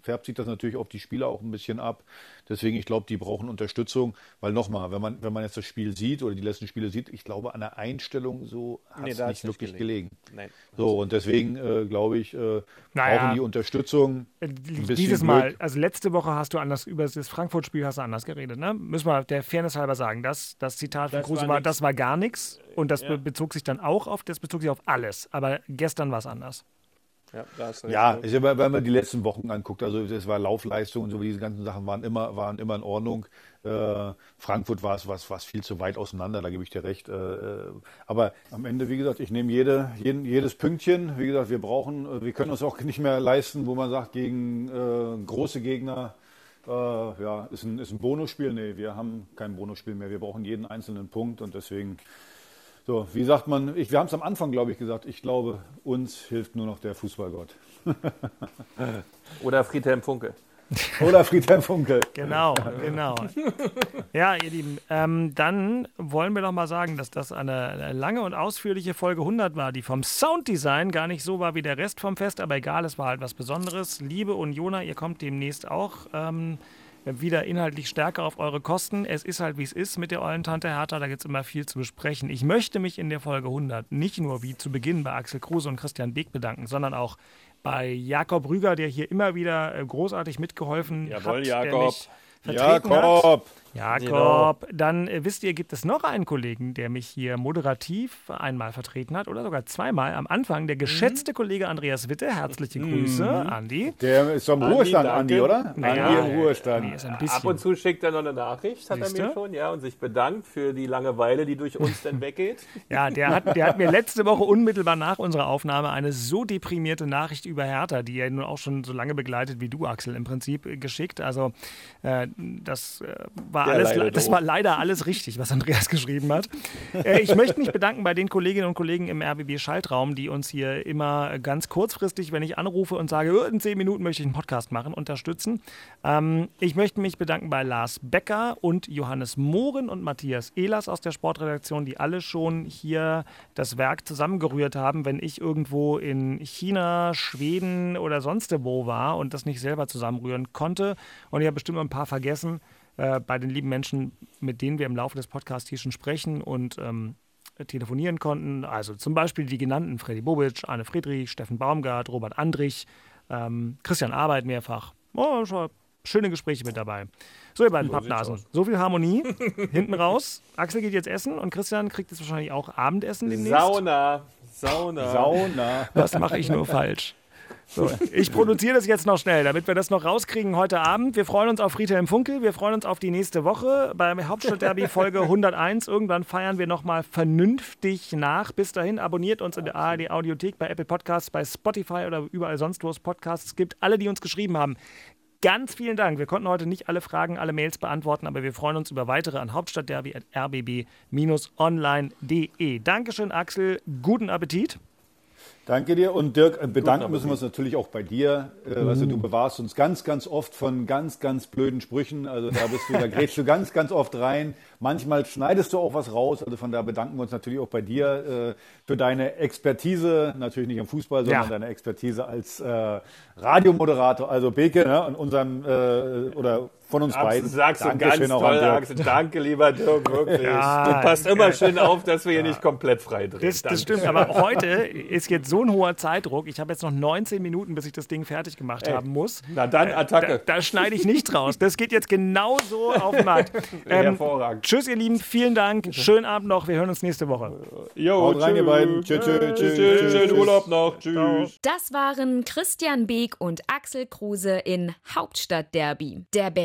färbt sich das natürlich auf die Spieler auch ein bisschen ab. Deswegen, ich glaube, die brauchen Unterstützung, weil nochmal, wenn man, wenn man jetzt das Spiel sieht oder die letzten Spiele sieht, ich glaube, an der Einstellung so hat es nee, nicht wirklich gelegen. gelegen. So, und deswegen äh, glaube ich, äh, naja, brauchen die Unterstützung. Äh, dieses Mal, also letzte Woche hast du anders über das Frankfurt-Spiel hast du anders geredet, ne? Müssen wir der Fairness halber sagen, das, das Zitat von Kruse war, war, das war gar nichts und das ja. bezog sich dann auch auf, das bezog sich auf alles, aber gestern war es anders. Ja, ja ich, wenn man die letzten Wochen anguckt, also das war Laufleistung und so, diese ganzen Sachen waren immer, waren immer in Ordnung. Äh, Frankfurt war es was, was viel zu weit auseinander, da gebe ich dir recht. Äh, äh, aber am Ende, wie gesagt, ich nehme jede, jeden, jedes Pünktchen. Wie gesagt, wir brauchen, wir können uns auch nicht mehr leisten, wo man sagt, gegen äh, große Gegner, äh, ja, ist ein, ist ein Bonusspiel. Nee, wir haben kein Bonusspiel mehr. Wir brauchen jeden einzelnen Punkt und deswegen so, wie sagt man, ich, wir haben es am Anfang, glaube ich, gesagt, ich glaube, uns hilft nur noch der Fußballgott. Oder Friedhelm Funke. Oder Friedhelm Funke. Genau, genau. Ja, ihr Lieben, ähm, dann wollen wir doch mal sagen, dass das eine lange und ausführliche Folge 100 war, die vom Sounddesign gar nicht so war wie der Rest vom Fest, aber egal, es war halt was Besonderes. Liebe Unioner, ihr kommt demnächst auch. Ähm, wieder inhaltlich stärker auf eure Kosten. Es ist halt, wie es ist mit der ollen Tante Hertha, da gibt es immer viel zu besprechen. Ich möchte mich in der Folge 100 nicht nur wie zu Beginn bei Axel Kruse und Christian Beek bedanken, sondern auch bei Jakob Rüger, der hier immer wieder äh, großartig mitgeholfen Jawohl, hat. Jakob. Jakob. Hat. Jakob, genau. dann äh, wisst ihr, gibt es noch einen Kollegen, der mich hier moderativ einmal vertreten hat oder sogar zweimal am Anfang. Der geschätzte mhm. Kollege Andreas Witte. Herzliche Grüße, mhm. Andi. Der ist doch im Ruhestand, Andi, oder? Naja, Andi im Ruhestand. Ein bisschen. Ab und zu schickt er noch eine Nachricht, hat Siehste? er mir schon, ja, und sich bedankt für die Langeweile, die durch uns dann weggeht. Ja, der hat, der hat mir letzte Woche unmittelbar nach unserer Aufnahme eine so deprimierte Nachricht über Hertha, die er nun auch schon so lange begleitet wie du, Axel, im Prinzip äh, geschickt. Also, äh, das äh, war war, alles, das war leider alles richtig, was Andreas geschrieben hat. Äh, ich möchte mich bedanken bei den Kolleginnen und Kollegen im RBB Schaltraum, die uns hier immer ganz kurzfristig, wenn ich anrufe und sage, oh, in zehn Minuten möchte ich einen Podcast machen, unterstützen. Ähm, ich möchte mich bedanken bei Lars Becker und Johannes Mohren und Matthias Ehlers aus der Sportredaktion, die alle schon hier das Werk zusammengerührt haben, wenn ich irgendwo in China, Schweden oder sonst wo war und das nicht selber zusammenrühren konnte. Und ich habe bestimmt noch ein paar vergessen äh, bei den lieben Menschen, mit denen wir im Laufe des Podcasts hier schon sprechen und ähm, telefonieren konnten. Also zum Beispiel die genannten Freddy Bobic, Arne Friedrich, Steffen Baumgart, Robert Andrich, ähm, Christian Arbeit mehrfach. Oh, schon schöne Gespräche mit dabei. So, ihr beiden Pappnasen. So viel Harmonie. Hinten raus. Axel geht jetzt essen und Christian kriegt jetzt wahrscheinlich auch Abendessen demnächst. Sauna. Sauna. Sauna. Was mache ich nur falsch? So, ich produziere das jetzt noch schnell, damit wir das noch rauskriegen heute Abend. Wir freuen uns auf Friedhelm Funkel, wir freuen uns auf die nächste Woche beim Hauptstadtderby Folge 101. Irgendwann feiern wir nochmal vernünftig nach. Bis dahin abonniert uns in der ARD Audiothek, bei Apple Podcasts, bei Spotify oder überall sonst, wo es Podcasts gibt. Alle, die uns geschrieben haben, ganz vielen Dank. Wir konnten heute nicht alle Fragen, alle Mails beantworten, aber wir freuen uns über weitere an hauptstadtderby.rbb-online.de. Dankeschön, Axel. Guten Appetit. Danke dir und Dirk, äh, bedanken müssen wir uns natürlich auch bei dir. Äh, mhm. Also du bewahrst uns ganz, ganz oft von ganz, ganz blöden Sprüchen. Also da bist du, da grätst du ganz, ganz oft rein. Manchmal schneidest du auch was raus. Also von da bedanken wir uns natürlich auch bei dir äh, für deine Expertise, natürlich nicht am Fußball, sondern ja. deine Expertise als äh, Radiomoderator. Also Beke ne, und unserem äh, oder von uns Absolut, beiden. Sagst du ganz toll, Axel. Danke, lieber Dirk, wirklich. Ja, du passt immer schön auf, dass wir hier nicht komplett frei drehen. Das, das stimmt, aber heute ist jetzt so ein hoher Zeitdruck. Ich habe jetzt noch 19 Minuten, bis ich das Ding fertig gemacht Ey. haben muss. Na dann Attacke. Da, da schneide ich nicht raus. Das geht jetzt genau so auf den Markt. Ähm, Hervorragend. Tschüss, ihr Lieben. Vielen Dank. Schönen Abend noch. Wir hören uns nächste Woche. Jo, Haut rein, ihr beiden. Tschüss, tschüss, tschüss. Schönen Urlaub noch. Tschüss. Das waren Christian Beek und Axel Kruse in Hauptstadtderby. Der